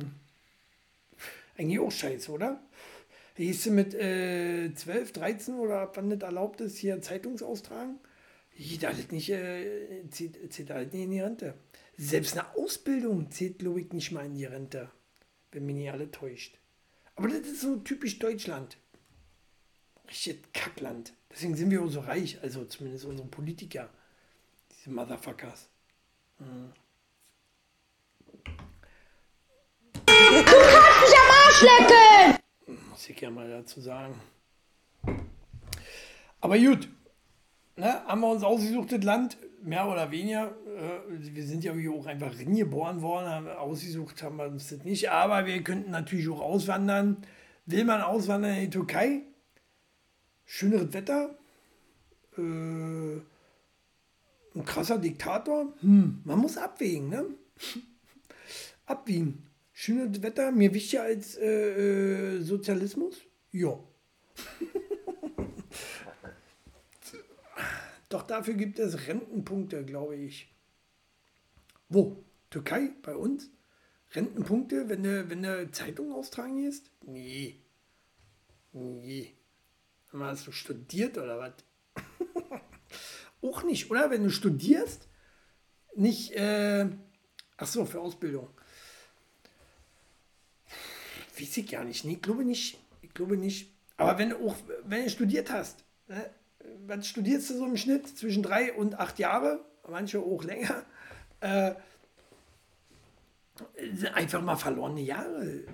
Eigentlich auch scheiße, oder? Hieß du mit äh, 12, 13 oder ab wann das erlaubt ist, hier Zeitungsaustragen? Geht alles nicht, äh, zählt, zählt halt nicht in die Rente. Selbst eine Ausbildung zählt, glaube ich, nicht mal in die Rente, wenn mich nicht alle täuscht. Aber das ist so typisch Deutschland. Richtig Kackland. Deswegen sind wir auch so reich, also zumindest unsere Politiker. Diese Motherfuckers. Hm. Kannst mich am Arsch! Muss ich ja mal dazu sagen. Aber gut, ne, haben wir uns ausgesuchtes Land, mehr oder weniger. Äh, wir sind ja auch einfach geboren worden, haben ausgesucht haben wir uns das nicht. Aber wir könnten natürlich auch auswandern. Will man auswandern in die Türkei? Schöneres Wetter? Äh, ein krasser Diktator? Hm, man muss abwägen, ne? abwiegen. Schönes Wetter, mir wichtiger als äh, äh Sozialismus? Ja. Doch dafür gibt es Rentenpunkte, glaube ich. Wo? Türkei? Bei uns? Rentenpunkte, wenn du, wenn du Zeitung austragen gehst? Nee. Nee. Hast du studiert oder was? Auch nicht, oder? Wenn du studierst, nicht, äh, ach so, für Ausbildung. Weiß ich gar nicht. Nee, glaube nicht. Ich glaube nicht. Aber wenn du auch, wenn du studiert hast, ne, was studierst du so im Schnitt? Zwischen drei und acht Jahre, manche auch länger. Äh, einfach mal verlorene Jahre.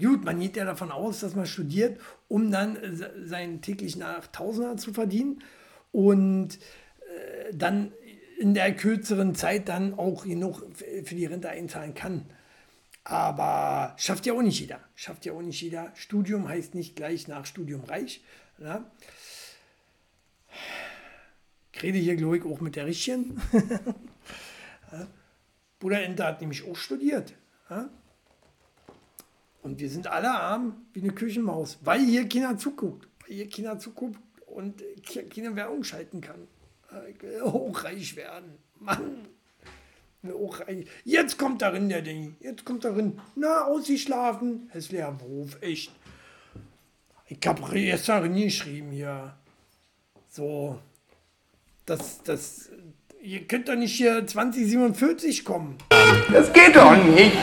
Gut, man geht ja davon aus, dass man studiert, um dann seinen täglichen Achttausender zu verdienen und äh, dann in der kürzeren Zeit dann auch genug für die Rente einzahlen kann. Aber schafft ja auch nicht jeder. Schafft ja auch nicht jeder. Studium heißt nicht gleich nach Studium reich. Ja? Ich rede hier, glaube ich, auch mit der Richtigen. Bruder Ente hat nämlich auch studiert. Und wir sind alle arm wie eine Küchenmaus, weil hier keiner zuguckt. Weil hier keiner zuguckt und keine Werbung schalten kann. Ich will hochreich werden. Mann. Jetzt kommt darin der Ding. Jetzt kommt darin. Na, ausgeschlafen. Hässlicher Beruf, echt. Ich habe gestern geschrieben hier. So. Das, das. Ihr könnt doch nicht hier 2047 kommen. Das geht doch nicht.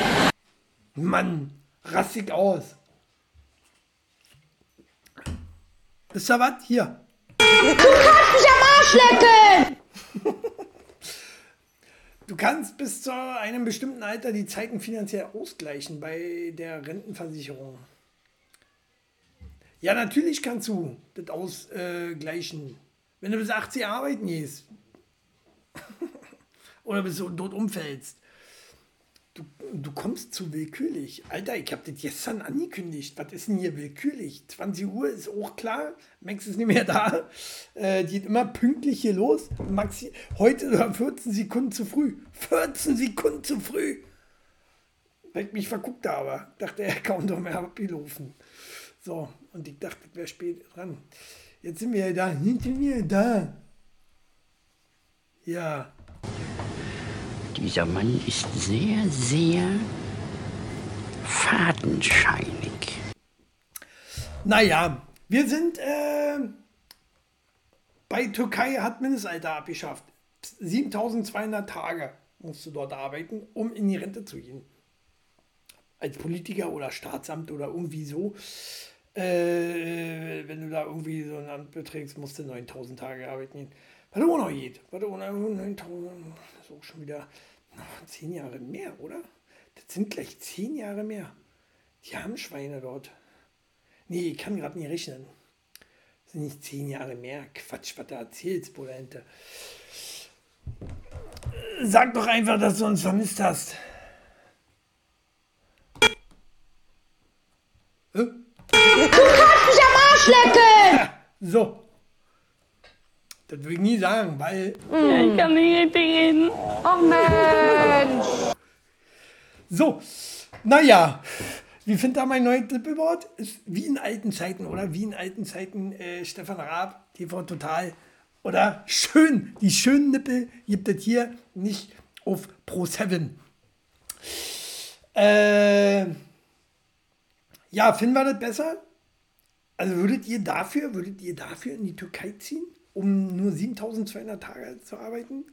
Mann, rassig aus. Ist da was? Hier. Du kannst mich am Arsch lecken! Du kannst bis zu einem bestimmten Alter die Zeiten finanziell ausgleichen bei der Rentenversicherung. Ja, natürlich kannst du das ausgleichen. Wenn du bis 80 arbeiten gehst. Oder bis du dort umfällst. Du, du kommst zu willkürlich. Alter, ich habe das gestern angekündigt. Was ist denn hier willkürlich? 20 Uhr ist auch klar. Max ist nicht mehr da. Äh, die geht immer pünktlich hier los. Maxi, heute 14 Sekunden zu früh. 14 Sekunden zu früh. Weil ich mich verguckt habe. Dachte, er kann doch mehr abgelaufen. So, und ich dachte, das wäre spät dran. Jetzt sind wir da. Hinter mir da. Ja. Dieser Mann ist sehr, sehr fadenscheinig. Naja, wir sind äh, bei Türkei hat Mindestalter abgeschafft. 7200 Tage musst du dort arbeiten, um in die Rente zu gehen. Als Politiker oder Staatsamt oder irgendwie so. Äh, wenn du da irgendwie so ein Amt beträgst, musst du 9000 Tage arbeiten gehen. Was auch noch geht. Was auch noch 9000, das ist auch schon wieder oh, 10 Jahre mehr, oder? Das sind gleich 10 Jahre mehr. Die haben Schweine dort. Nee, ich kann gerade nicht rechnen. Das sind nicht 10 Jahre mehr. Quatsch, was du erzählst, Polente. Sag doch einfach, dass du uns vermisst hast. So. Das würde ich nie sagen, weil. Ja, ich kann nicht richtig reden. Oh Mensch. So. Naja. Wie findet ihr mein neues Tippelwort? Ist wie in alten Zeiten, oder? Wie in alten Zeiten äh, Stefan Raab, TV Total. Oder schön, die schönen Nippel gibt es hier nicht auf Pro 7. Äh, ja, finden wir das besser? Also würdet ihr dafür, würdet ihr dafür in die Türkei ziehen, um nur 7200 Tage zu arbeiten?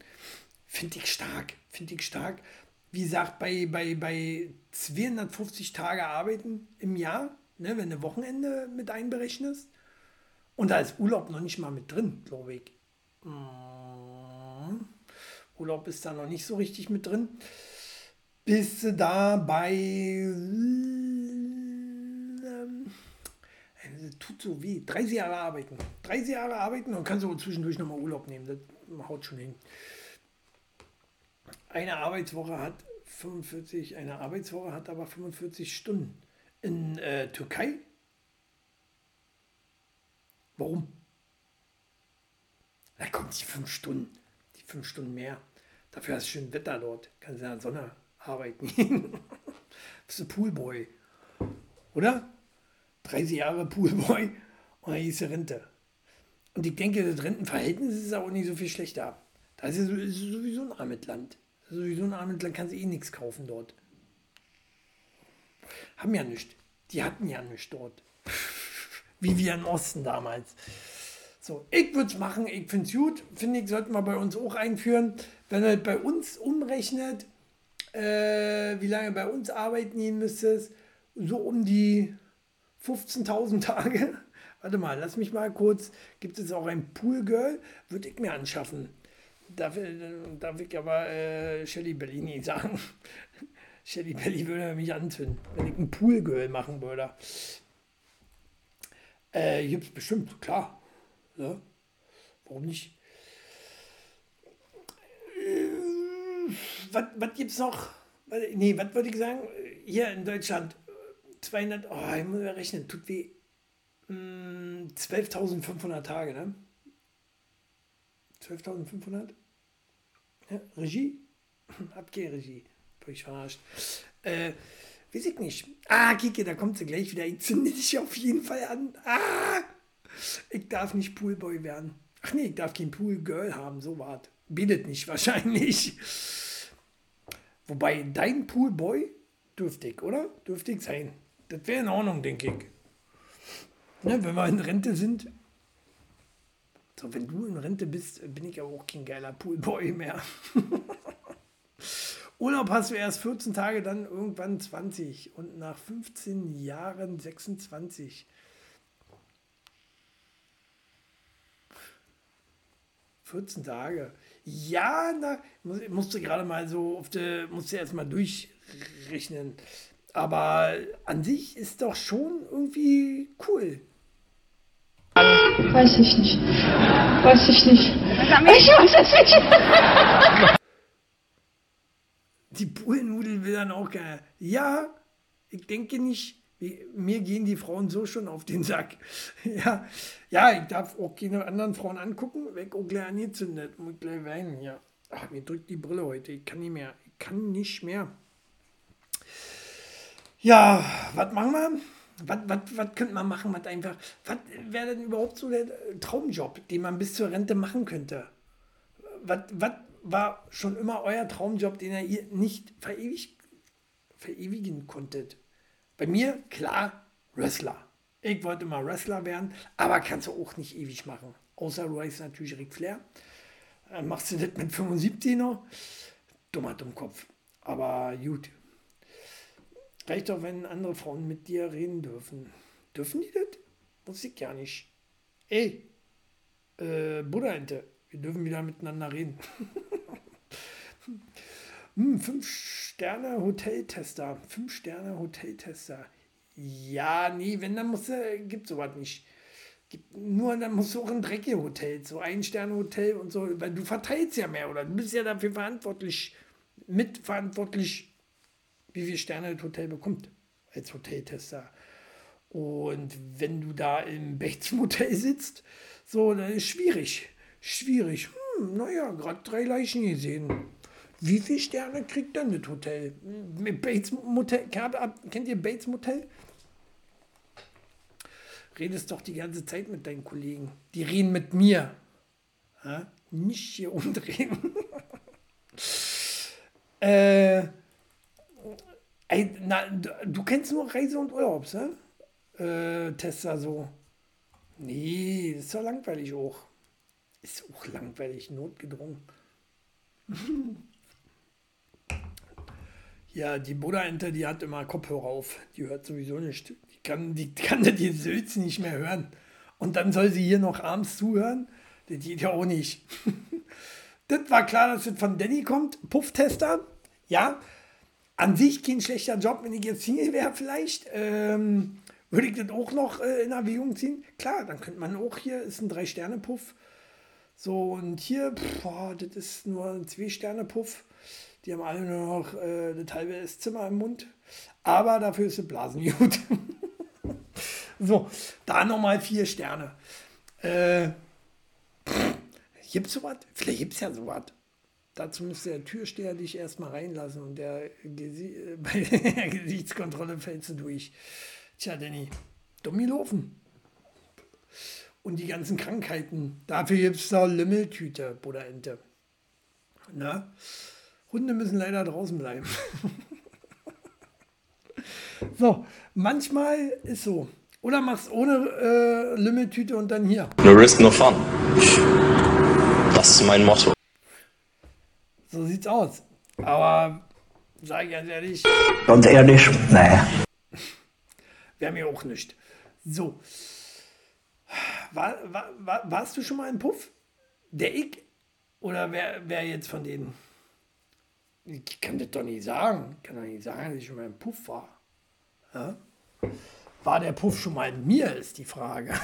Finde ich stark, finde ich stark. Wie gesagt, bei, bei, bei 250 Tage arbeiten im Jahr, ne, wenn du Wochenende mit einberechnest, und da ist Urlaub noch nicht mal mit drin, glaube ich. Mm. Urlaub ist da noch nicht so richtig mit drin. Bist du da bei. Ähm, das tut so weh. 30 Jahre arbeiten. 30 Jahre arbeiten und kannst du zwischendurch nochmal Urlaub nehmen. Das haut schon hin. Eine Arbeitswoche hat 45, eine Arbeitswoche hat aber 45 Stunden. In äh, Türkei? Warum? Da kommt die fünf Stunden. Die fünf Stunden mehr. Dafür hast du schön Wetter dort. Kannst du in der Sonne arbeiten. Bist du Poolboy. Oder? 30 Jahre Poolboy und dann ist Rente. Und ich denke, das Rentenverhältnis ist auch nicht so viel schlechter. Das ist sowieso ein armes Land. Sowieso ein armes Land, kannst du eh nichts kaufen dort. Haben ja nichts. Die hatten ja nichts dort. Wie wir im Osten damals. So, ich würde es machen, ich finde es gut, finde ich, sollten wir bei uns auch einführen. Wenn ihr bei uns umrechnet, äh, wie lange bei uns arbeiten gehen müsstest, so um die 15.000 Tage. Warte mal, lass mich mal kurz. Gibt es auch ein Poolgirl? Würde ich mir anschaffen. Darf, darf ich aber äh, Shelly Bellini sagen. Shelly Belly würde mich anzünden, wenn ich ein Poolgirl machen würde. Äh, gibt es bestimmt, klar. Ja? Warum nicht? Äh, was gibt es noch? Nee, was würde ich sagen? Hier in Deutschland 200, oh, ich muss ja rechnen, tut wie 12.500 Tage, ne? 12.500? Ja, Regie? Abkehrregie. Hab ich verarscht. Äh, weiß ich nicht. Ah, Kike, da kommt sie gleich wieder. Ich zünde dich auf jeden Fall an. Ah! Ich darf nicht Poolboy werden. Ach nee, ich darf kein Poolgirl haben, so wart. Bietet nicht wahrscheinlich. Wobei dein Poolboy dürfte ich, oder? Dürfte ich sein. Das wäre in Ordnung, denke ich. Ne, wenn wir in Rente sind. So, wenn du in Rente bist, bin ich aber auch kein geiler Poolboy mehr. Urlaub hast du erst 14 Tage, dann irgendwann 20 und nach 15 Jahren 26. 14 Tage. Ja, na, musste gerade mal so auf der, musste erst mal durchrechnen. Aber an sich ist doch schon irgendwie cool. Weiß ich nicht. Weiß ich nicht. Ich weiß es nicht. Die Poolnudel will dann auch gerne. Ja, ich denke nicht. Mir gehen die Frauen so schon auf den Sack. Ja, ja ich darf auch keine anderen Frauen angucken. Weg auch gleich angezündet. Muss gleich weinen. Ja. Ach, mir drückt die Brille heute. Ich kann nicht mehr. Ich kann nicht mehr. Ja, was machen wir? Was, könnte man machen, was einfach, was wäre denn überhaupt so der Traumjob, den man bis zur Rente machen könnte? Was, war schon immer euer Traumjob, den ihr nicht verewig, verewigen konntet? Bei mir, klar, Wrestler. Ich wollte mal Wrestler werden, aber kannst du auch nicht ewig machen. Außer du heißt natürlich Ric Flair. Dann äh, machst du das mit 75 noch? Dummer Dummkopf. Aber gut, Reicht doch, wenn andere Frauen mit dir reden dürfen. Dürfen die das? Muss ich gar nicht. Ey, äh, Buddha-Ente, wir dürfen wieder miteinander reden. hm, fünf Sterne Hoteltester. Fünf Sterne Hoteltester. Ja, nee, wenn, dann muss er, gibt sowas nicht. Gibt, nur dann musst du auch ein dreckiges Hotel, so ein Sterne Hotel und so, weil du verteilst ja mehr oder du bist ja dafür verantwortlich, mitverantwortlich wie viele Sterne das Hotel bekommt als Hoteltester. Und wenn du da im Bates Motel sitzt, so, dann ist schwierig. Schwierig. Hm, naja, gerade drei Leichen gesehen. Wie viele Sterne kriegt denn das Hotel? Mit Bates Motel, kennt ihr Bates Motel? Redest doch die ganze Zeit mit deinen Kollegen. Die reden mit mir. Ja? Nicht hier umdrehen. äh, ey, na, du, kennst nur Reise und Urlaubs, ne? Äh, Tester so. Nee, das ist doch langweilig auch. Ist auch langweilig, notgedrungen. ja, die Buddha-Ente, die hat immer Kopfhörer auf. Die hört sowieso nicht. Die kann, die kann die Sülze nicht mehr hören. Und dann soll sie hier noch abends zuhören. Das geht ja auch nicht. das war klar, dass das von Danny kommt. Pufftester. Ja, an sich kein schlechter Job, wenn ich jetzt Single wäre vielleicht. Ähm, würde ich das auch noch äh, in Erwägung ziehen? Klar, dann könnte man auch hier, ist ein Drei-Sterne-Puff. So, und hier, pff, boah, das ist nur ein Zwei-Sterne-Puff. Die haben alle nur noch äh, das halbe Esszimmer im Mund. Aber dafür ist die Blasen so, da nochmal vier Sterne. Äh, gibt es sowas? Vielleicht gibt es ja sowas. Dazu müsste der Türsteher dich erstmal reinlassen und der Gesi bei der Gesichtskontrolle fällst du durch. Tja, Danny, dumm gelaufen. Und die ganzen Krankheiten. Dafür gibt es da Lümmeltüte, Bruder Ente. Na? Hunde müssen leider draußen bleiben. so, manchmal ist so. Oder machst ohne äh, Lümmeltüte und dann hier. No risk, no fun. Das ist mein Motto. So sieht's aus. Aber sag ich ganz ehrlich. Ganz ehrlich, naja. Wäre mir auch nicht. So. War, war, war, warst du schon mal im Puff? Der ich? Oder wer, wer jetzt von denen? Ich kann das doch nicht sagen. Ich kann doch nicht sagen, dass ich schon mal im Puff war. Ja? War der Puff schon mal in mir, ist die Frage.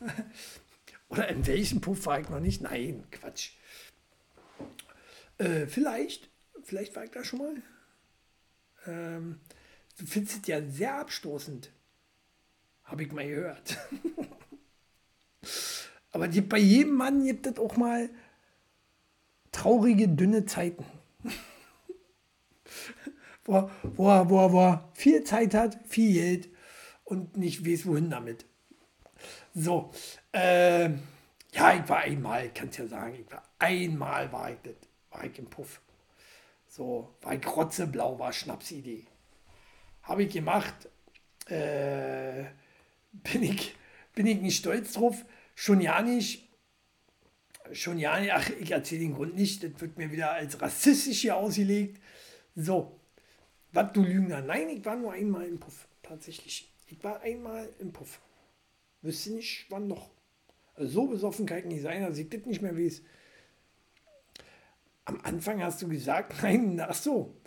Oder in welchem Puff war ich noch nicht? Nein, Quatsch. Äh, vielleicht, vielleicht war ich da schon mal. Ähm, du findest es ja sehr abstoßend. Habe ich mal gehört. Aber die, bei jedem Mann gibt es auch mal traurige, dünne Zeiten. wo, wo, er, wo, wo viel Zeit hat, viel Geld und nicht weiß, wohin damit. So, äh, ja, ich war einmal, kannst ja sagen, ich war einmal war ich, das, war ich im Puff. So, war ich rotzeblau, war Schnapsidee. Habe ich gemacht, äh, bin ich, bin ich nicht stolz drauf, schon ja nicht, schon ja nicht, ach, ich erzähle den Grund nicht, das wird mir wieder als rassistisch hier ausgelegt. So, was du Lügner? Nein, ich war nur einmal im Puff, tatsächlich. Ich war einmal im Puff. Wüsste nicht, wann noch. Also so besoffen kann ich nicht sein, dass ich das nicht mehr weiß. Am Anfang hast du gesagt, nein, ach so.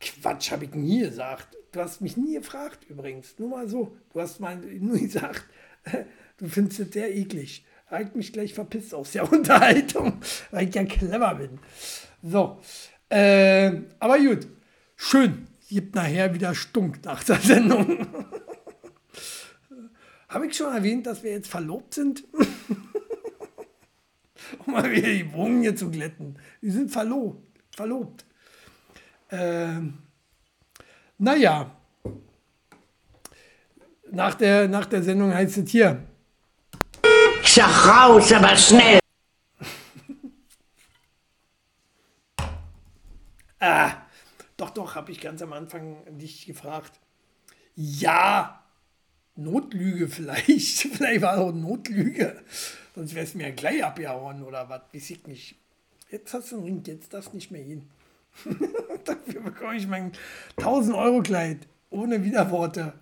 Quatsch, habe ich nie gesagt. Du hast mich nie gefragt übrigens. Nur mal so. Du hast mal nur gesagt, du findest es sehr eklig. Ich mich gleich verpisst aus der Unterhaltung, weil ich ja clever bin. So. Äh, aber gut. Schön. Gibt nachher wieder Stunk nach der Sendung. Habe ich schon erwähnt, dass wir jetzt verlobt sind? Um mal wieder die Bogen hier zu glätten. Wir sind verlobt. verlobt. Ähm, naja. Nach der, nach der Sendung heißt es hier. Sag raus, aber schnell. ah, doch, doch, habe ich ganz am Anfang dich gefragt. Ja, Notlüge vielleicht. vielleicht war es auch Notlüge. Sonst wäre es mir gleich abgehauen oder was, weiß ich nicht. Jetzt hast du einen Ring, jetzt darfst du nicht mehr hin. Dafür bekomme ich mein 1000 Euro Kleid. Ohne Widerworte.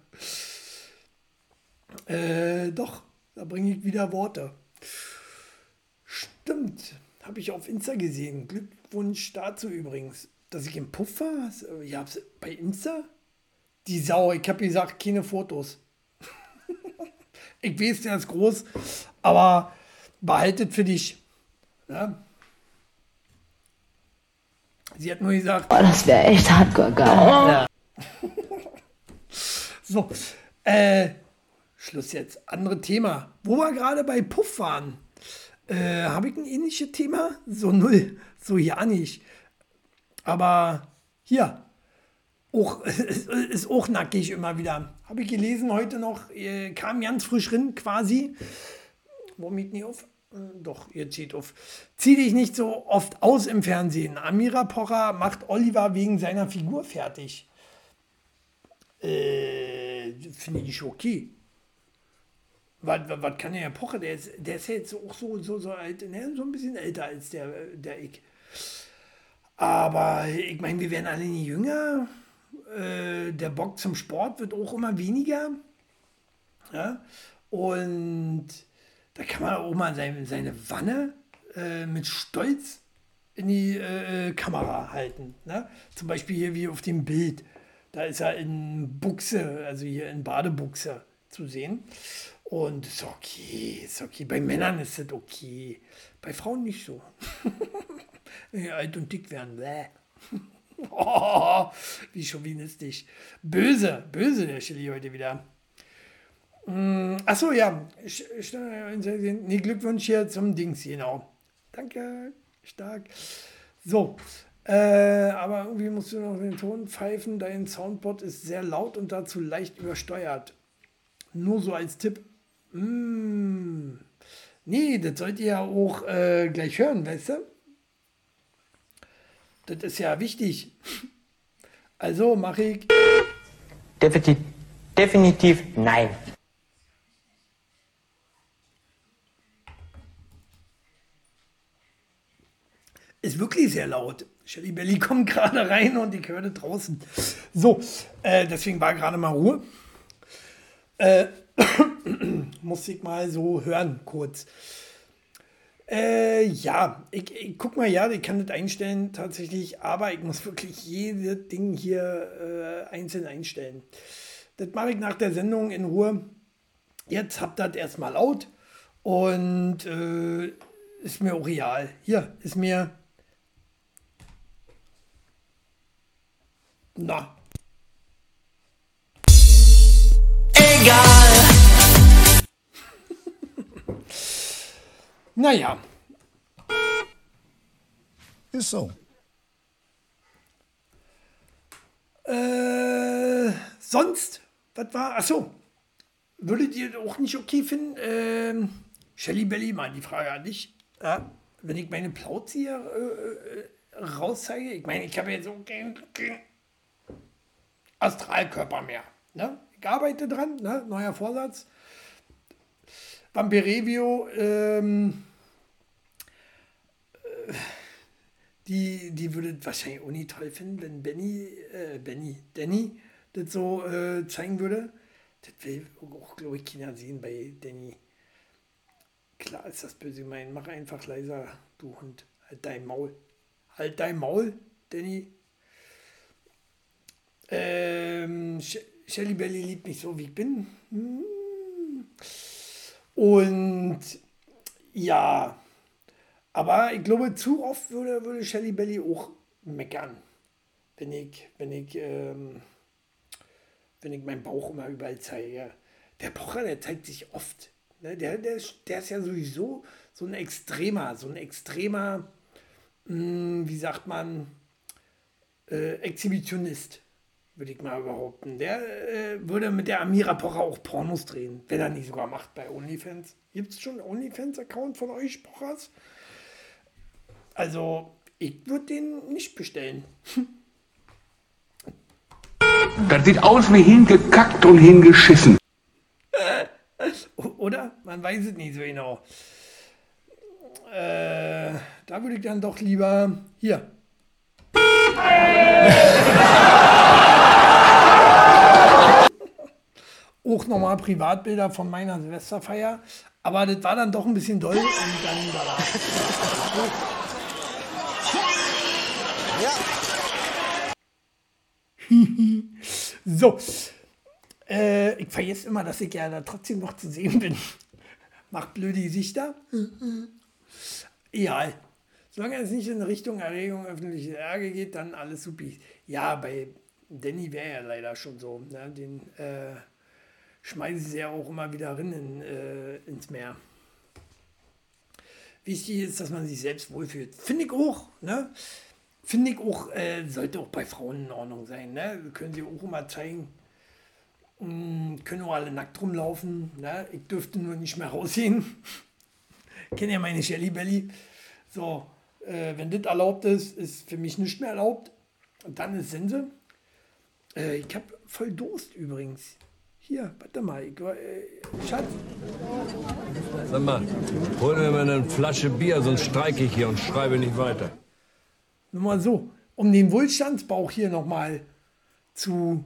Äh, doch, da bringe ich wieder Worte. Stimmt, habe ich auf Insta gesehen. Glückwunsch dazu übrigens. Dass ich im Puff war? Ja, bei Insta? Die Sau, ich habe gesagt, keine Fotos. ich weiß, der ist groß, aber behaltet für dich. Ja? Sie hat nur gesagt. Oh, das wäre echt hardcore geil. Ja. So, äh, Schluss jetzt. Andere Thema. Wo wir gerade bei Puff waren, äh, habe ich ein ähnliches Thema? So null, so ja nicht. Aber hier, auch, ist auch nackig immer wieder. Habe ich gelesen heute noch, äh, kam ganz frisch rein quasi. Ich nicht auf? Äh, Doch, ihr zieht auf. Zieh dich nicht so oft aus im Fernsehen. Amira Pocher macht Oliver wegen seiner Figur fertig. Äh, Finde ich okay. Was, was, was kann der Herr Pocher? Der ist, der ist jetzt auch so, so, so alt, ne, so ein bisschen älter als der, der ich. Aber ich meine, wir werden alle nie jünger. Äh, der Bock zum Sport wird auch immer weniger. Ja? Und da kann man auch mal seine, seine Wanne äh, mit Stolz in die äh, Kamera halten. Ne? Zum Beispiel hier wie auf dem Bild. Da ist er in Buchse, also hier in Badebuchse zu sehen. Und ist okay, ist okay. Bei Männern ist das okay. Bei Frauen nicht so. Alt und dick werden. Bäh. Oh, wie chauvinistisch. Böse, böse der Chili heute wieder. Mm, Achso, ja. Sch- Nee, Glückwunsch hier zum Dings, genau. Danke, stark. So, äh, aber irgendwie musst du noch den Ton pfeifen. Dein Soundboard ist sehr laut und dazu leicht übersteuert. Nur so als Tipp. Mm. Nee, das sollt ihr ja auch äh, gleich hören, weißt du? Das ist ja wichtig. Also mache ich. Definitiv, definitiv nein. Ist wirklich sehr laut. Shelly Belly kommt gerade rein und ich höre draußen. So, äh, deswegen war gerade mal Ruhe. Äh, muss ich mal so hören, kurz. Äh, ja, ich, ich guck mal, ja, ich kann das einstellen tatsächlich, aber ich muss wirklich jedes Ding hier äh, einzeln einstellen. Das mache ich nach der Sendung in Ruhe. Jetzt habt ihr das erstmal laut und äh, ist mir auch real. Hier ist mir. Na. Egal. naja. Ist so. Äh, sonst, was war? Achso, würdet ihr auch nicht okay finden? Ähm, Shelly Belly, mal die Frage an dich. Ja, wenn ich meine Plauze hier äh, äh, rauszeige, ich meine, ich habe jetzt so keinen kein Astralkörper mehr. Ne? Ich arbeite dran, ne? neuer Vorsatz. Vampirevio, ähm, äh, die, die würde wahrscheinlich auch nicht toll finden, wenn Benny, äh, Benny, Danny das so äh, zeigen würde. Das will auch, glaube ich, keiner sehen bei Danny. Klar ist das böse gemeint. Mach einfach leiser, du Hund. Halt dein Maul. Halt dein Maul, Danny. Ähm, Sh- Shelly Belly liebt mich so, wie ich bin. Hm. Und ja, aber ich glaube, zu oft würde, würde Shelly Belly auch meckern, wenn ich, wenn ich, ähm, wenn ich meinen Bauch immer überall zeige. Der Pocher, der zeigt sich oft. Ne? Der, der, der ist ja sowieso so ein extremer, so ein extremer, mh, wie sagt man, äh, Exhibitionist, würde ich mal behaupten. Der äh, würde mit der Amira Pocher auch Pornos drehen, wenn er nicht sogar macht bei OnlyFans. Gibt es schon einen OnlyFans-Account von euch, Pochers? Also, ich würde den nicht bestellen. Das sieht aus wie hingekackt und hingeschissen. Oder? Man weiß es nicht so genau. Äh, da würde ich dann doch lieber hier. Auch nochmal Privatbilder von meiner Silvesterfeier. Aber das war dann doch ein bisschen doll. Und dann so. Äh, ich vergesse immer, dass ich ja da trotzdem noch zu sehen bin. Macht blöde Gesichter. Egal. Solange es nicht in Richtung Erregung öffentlicher Ärger geht, dann alles supi. Ja, bei, Danny wäre ja leider schon so. Ne? Den äh, schmeißen sie ja auch immer wieder rein in, äh, ins Meer. Wichtig ist, dass man sich selbst wohlfühlt. Finde ich auch. Ne? Finde ich auch, äh, sollte auch bei Frauen in Ordnung sein. Ne? Können sie auch immer zeigen. Mm, können auch alle nackt rumlaufen. Ne? Ich dürfte nur nicht mehr rausgehen. Kennt ja meine Shelly Belly. So, äh, wenn das erlaubt ist, ist für mich nicht mehr erlaubt. Dann ist Sense. Äh, ich habe voll Durst übrigens. Hier, warte mal. Ich, äh, Schatz. Sag mal, hol mir mal eine Flasche Bier, sonst streike ich hier und schreibe nicht weiter. Nur mal so, um den Wohlstandsbauch hier nochmal zu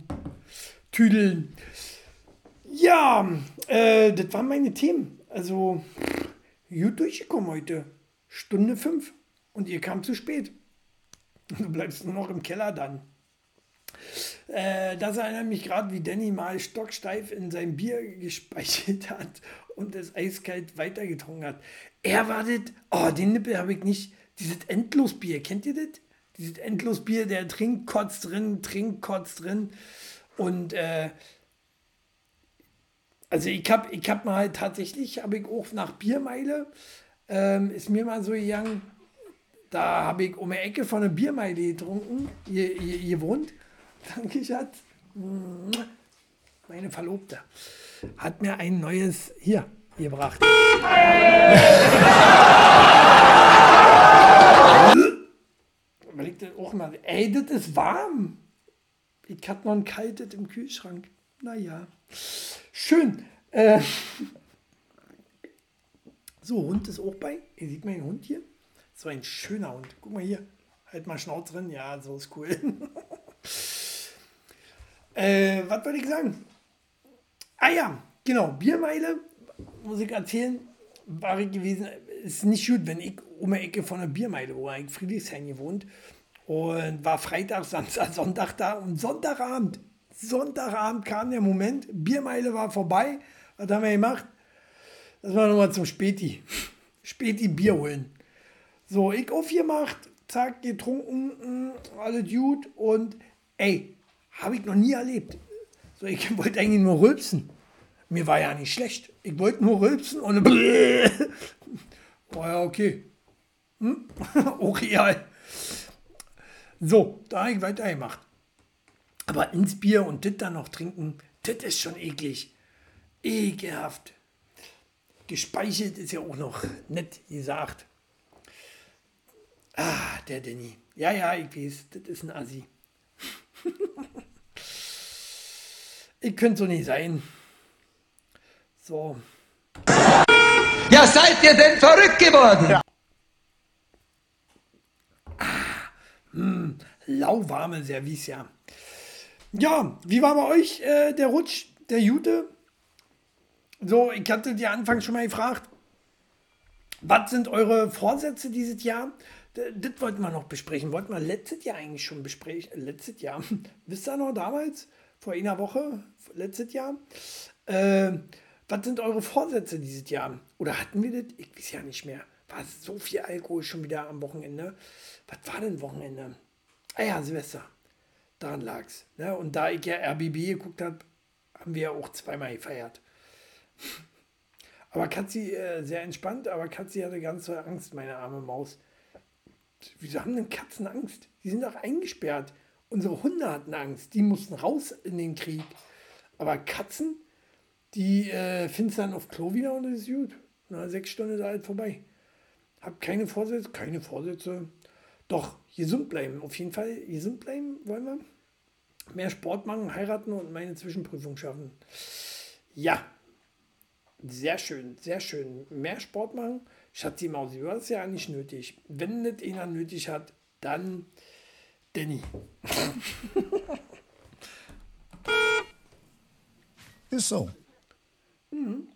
tüdeln. Ja, äh, das waren meine Themen. Also, gut durchgekommen heute. Stunde fünf. Und ihr kam zu spät. Du bleibst nur noch im Keller dann. Äh, das erinnert mich gerade, wie Danny mal stocksteif in sein Bier gespeichert hat und es eiskalt weitergetrunken hat. Er wartet, oh, den Nippel habe ich nicht. Dieses Endlosbier, kennt ihr das? Dieses Endlosbier, der trinkt, kotzt drin, trinkt, kotzt drin. Und äh, also ich habe ich hab mal tatsächlich, habe ich auch nach Biermeile, ähm, ist mir mal so gegangen, da habe ich um die Ecke von einer Biermeile getrunken, ihr, ihr, ihr wohnt. Danke, Schatz. Meine Verlobte hat mir ein neues hier gebracht. Auch mal, ey, das ist warm. Ich hatte noch ein kaltes im Kühlschrank. Naja, schön. Äh, so, Hund ist auch bei. Ihr seht meinen Hund hier. So ein schöner Hund. Guck mal hier. Halt mal Schnauz drin. Ja, so ist cool. äh, was wollte ich sagen? Ah ja, genau. Biermeile, muss ich erzählen, war ich gewesen. Ist nicht gut, wenn ich um die Ecke von der Biermeile, wo ich Friedrichshain gewohnt und war Freitag, Samstag, Sonntag da und Sonntagabend, Sonntagabend kam der Moment, Biermeile war vorbei. Was haben wir gemacht? Das war nochmal zum Späti. Späti Bier holen. So, ich aufgemacht, zack, getrunken, alles gut und ey, habe ich noch nie erlebt. So, ich wollte eigentlich nur rülpsen. Mir war ja nicht schlecht. Ich wollte nur rülpsen und oh ja, okay. Hm? Auch real. So, da habe ich weitergemacht. Aber ins Bier und das dann noch trinken, das ist schon eklig. Ekelhaft. Gespeichert ist ja auch noch nett gesagt. Ah, der Danny. Ja, ja, ich weiß, das ist ein Assi. Ich könnte so nicht sein. So. Ja, seid ihr denn verrückt geworden? Ja. Ah, mh, lauwarme Service, ja. Ja, wie war bei euch äh, der Rutsch, der Jute? So, ich hatte dir anfangs schon mal gefragt, was sind eure Vorsätze dieses Jahr? Das wollten wir noch besprechen. Wollten wir letztes Jahr eigentlich schon besprechen. Letztes Jahr. Wisst ihr noch damals? Vor einer Woche? Letztes Jahr? Äh, was sind eure Vorsätze dieses Jahr? Oder hatten wir das? Ich weiß ja nicht mehr. War so viel Alkohol schon wieder am Wochenende? Was war denn Wochenende? Ah ja, Silvester. Daran lag es. Ne? Und da ich ja RBB geguckt habe, haben wir ja auch zweimal gefeiert. Aber Katzi, äh, sehr entspannt, aber Katzi hatte ganz so Angst, meine arme Maus. Wieso haben denn Katzen Angst? Die sind doch eingesperrt. Unsere Hunde hatten Angst. Die mussten raus in den Krieg. Aber Katzen, die äh, finden dann auf Klo wieder und das ist gut. Na, sechs Stunden ist halt vorbei. Hab keine Vorsätze, keine Vorsätze. Doch, gesund bleiben. Auf jeden Fall gesund bleiben wollen wir. Mehr Sport machen, heiraten und meine Zwischenprüfung schaffen. Ja, sehr schön, sehr schön. Mehr Sport machen. Schatzi Mausi, du hast ja nicht nötig. Wenn nicht einer nötig hat, dann Danny. Ist so. Mhm.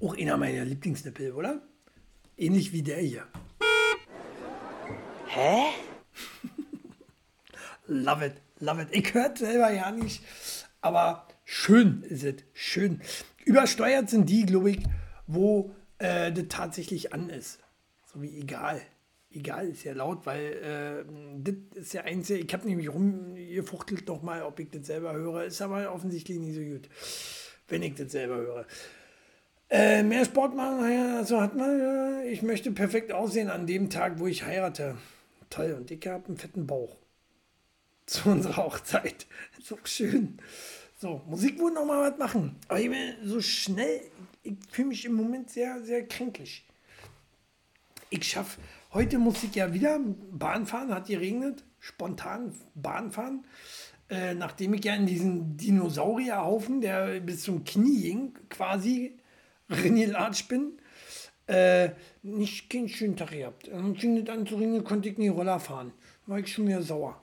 Auch einer meiner Lieblingsnippel, oder? Ähnlich wie der hier. Hä? love it, love it. Ich höre selber ja nicht, aber schön ist es, schön. Übersteuert sind die, glaube ich, wo äh, das tatsächlich an ist. So wie egal. Egal, ist ja laut, weil äh, das ist der einzige, ich habe nämlich rumgefuchtelt nochmal, ob ich das selber höre, ist aber offensichtlich nicht so gut, wenn ich das selber höre. Äh, mehr Sport machen, naja, also hat man, ich möchte perfekt aussehen an dem Tag, wo ich heirate. Toll, und ich habe einen fetten Bauch. Zu unserer Hochzeit. So schön. So, Musik wohl noch mal was machen. Aber ich will so schnell, ich fühle mich im Moment sehr, sehr kränklich. Ich schaffe, heute muss ich ja wieder Bahn fahren, hat geregnet, spontan Bahn fahren. Äh, nachdem ich ja in diesen Dinosaurierhaufen, der bis zum Knie ging, quasi reingelatscht bin, äh, nicht keinen schönen Tag gehabt. Dann fing das an zu regnen, konnte ich nie Roller fahren. War ich schon wieder sauer.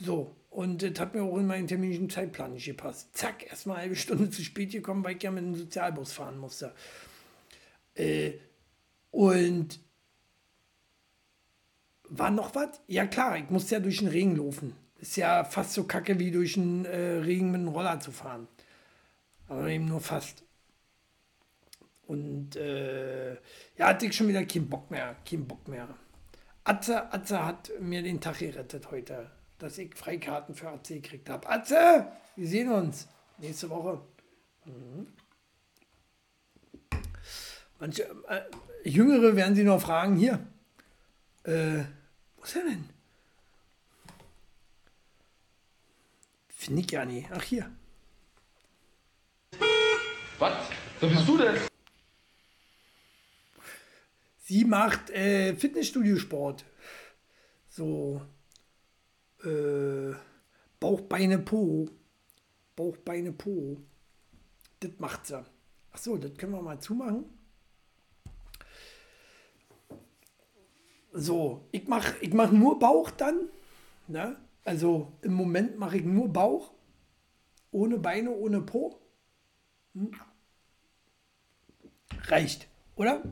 So, und das hat mir auch in meinen terminischen Zeitplan nicht gepasst. Zack, erstmal eine halbe Stunde zu spät gekommen, weil ich ja mit dem Sozialbus fahren musste. Äh, und war noch was? Ja klar, ich musste ja durch den Regen laufen. Ist ja fast so kacke wie durch den äh, Regen mit dem Roller zu fahren. Aber eben nur fast. Und äh, ja, hatte ich schon wieder keinen Bock mehr. Keinen Bock mehr. Atze, Atze hat mir den Tag gerettet heute, dass ich Freikarten für Atze gekriegt habe. Atze, wir sehen uns nächste Woche. Mhm. Manche äh, Jüngere werden sie noch fragen, hier, äh, wo ist er denn? Finde ich ja nicht. Ach, hier. Was? Wer bist du denn? Sie macht äh, Fitnessstudio-Sport. So äh, Bauch, Beine, Po. Bauch, Beine, Po. Das macht sie. Ach so, das können wir mal zumachen. So, ich mache ich mach nur Bauch dann. Ne? Also im Moment mache ich nur Bauch. Ohne Beine, ohne Po. Hm? Reicht, oder?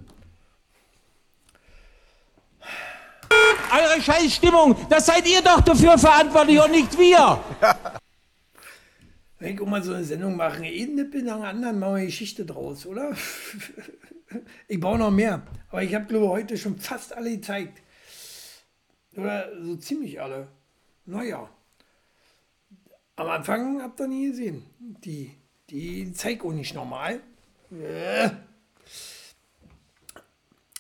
Eure Scheißstimmung, das seid ihr doch dafür verantwortlich und nicht wir. Wenn ich mal so eine Sendung mache, einen Nippel nach dem anderen, machen wir eine Geschichte draus, oder? ich brauche noch mehr. Aber ich habe, glaube ich, heute schon fast alle gezeigt. Oder so ziemlich alle. Naja. Am Anfang habt ihr nie gesehen. Die, die zeigt auch nicht normal. Äh.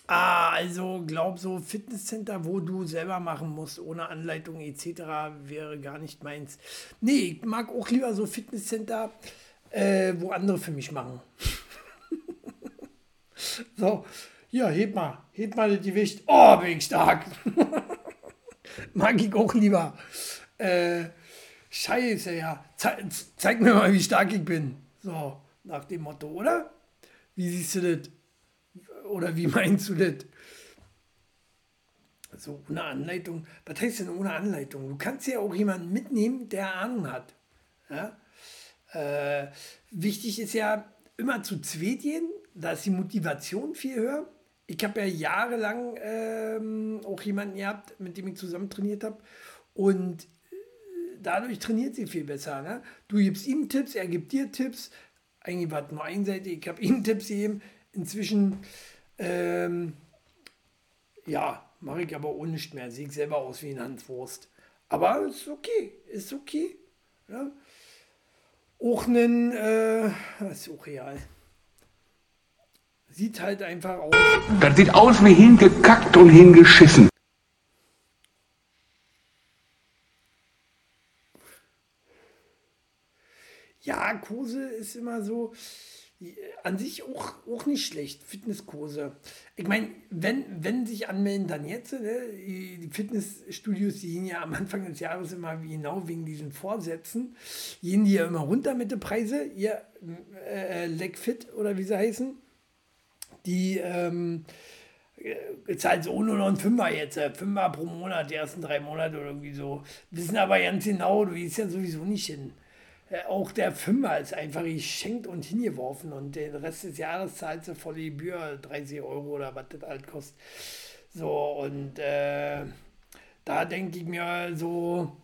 Ah, also glaub so Fitnesscenter, wo du selber machen musst, ohne Anleitung etc., wäre gar nicht meins. Nee, ich mag auch lieber so Fitnesscenter, äh, wo andere für mich machen. so, hier, heb mal, heb mal das Gewicht. Oh, bin ich stark. mag ich auch lieber. Äh, scheiße, ja. Ze zeig mir mal, wie stark ich bin. So, nach dem Motto, oder? Wie siehst du das? Oder wie meinst du das? So ohne Anleitung. Was heißt denn ohne Anleitung? Du kannst ja auch jemanden mitnehmen, der Ahnung hat. Ja? Äh, wichtig ist ja immer zu zweit gehen. Da ist die Motivation viel höher. Ich habe ja jahrelang ähm, auch jemanden gehabt, mit dem ich zusammen trainiert habe. Und äh, dadurch trainiert sie viel besser. Ne? Du gibst ihm Tipps, er gibt dir Tipps. Eigentlich war es nur einseitig. Ich habe ihm Tipps gegeben. Inzwischen ähm, ja, mache ich aber auch nicht mehr. Ich selber aus wie ein Hanswurst. Aber ist okay, ist okay. Ja. Auch ein, äh, ist auch real. Sieht halt einfach aus. Das sieht aus wie hingekackt und hingeschissen. Ja, Kose ist immer so an sich auch, auch nicht schlecht, Fitnesskurse. Ich meine, wenn, wenn sich anmelden, dann jetzt. Ne? Die Fitnessstudios, die gehen ja am Anfang des Jahres immer genau wegen diesen Vorsätzen, gehen die ja immer runter mit den Preisen. Ihr äh, Legfit oder wie sie heißen, die ähm, zahlt so nur noch ein Fünfer jetzt, äh, Fünfer pro Monat, die ersten drei Monate oder irgendwie so. Wissen aber ganz genau, du gehst ja sowieso nicht hin. Auch der Fünfer ist einfach geschenkt und hingeworfen und den Rest des Jahres zahlt sie voll die Gebühr, 30 Euro oder was das halt kostet. So, und äh, da denke ich mir so.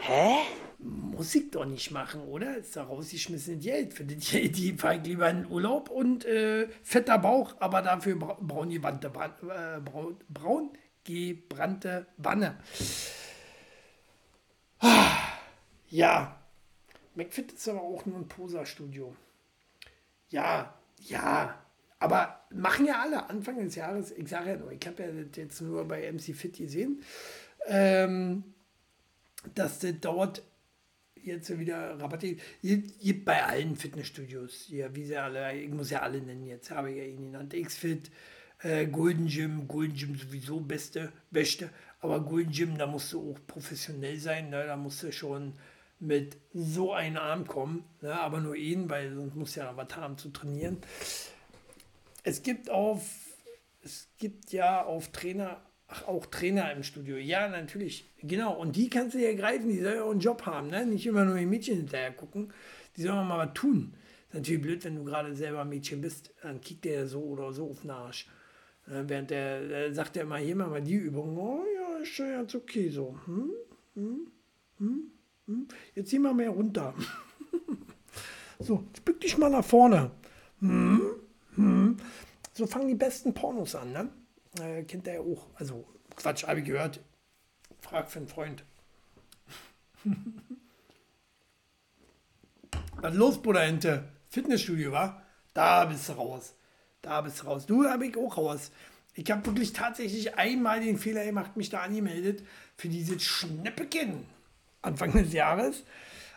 Hä? muss ich doch nicht machen, oder? Ist doch rausgeschmissen Geld. Für die, die fahre ich lieber in Urlaub und äh, fetter Bauch, aber dafür bra braun gebrannte, äh, braun, braun gebrannte Banne. Ja, McFit ist aber auch nur ein Posa-Studio. Ja, ja, aber machen ja alle Anfang des Jahres. Ich sage ja nur, ich habe ja das jetzt nur bei MC Fit gesehen, ähm, dass das dort jetzt wieder Rabatte gibt bei allen Fitnessstudios. Ja, wie sie alle, ich muss ja alle nennen jetzt, habe ich ja ihn genannt. X-Fit, äh, Golden Gym, Golden Gym sowieso beste, beste, aber Golden Gym, da musst du auch professionell sein, ne? da musst du schon mit so einem Arm kommen, ne? aber nur ihn, weil sonst muss ja was haben zu trainieren. Es gibt auf, es gibt ja auf Trainer, ach auch Trainer im Studio, ja natürlich, genau, und die kannst du ja greifen, die sollen ja auch einen Job haben, ne? nicht immer nur die Mädchen hinterher gucken, die sollen mal was tun. ist natürlich blöd, wenn du gerade selber Mädchen bist, dann kickt der so oder so auf den Arsch. Ne? Während der, der sagt ja immer, hier mal die Übung, oh ja, ist ja jetzt okay so. Hm? Hm? Hm? Hm? Jetzt zieh mal mehr runter. so, jetzt bück dich mal nach vorne. Hm? Hm? So fangen die besten Pornos an, ne? Äh, kennt der ja auch. Also, Quatsch, habe ich gehört. Frag für einen Freund. Was los, Bruder Ente? Fitnessstudio, wa? Da bist du raus. Da bist du raus. Du habe ich auch raus. Ich habe wirklich tatsächlich einmal den Fehler gemacht, mich da angemeldet für dieses Schnäppchen Anfang des Jahres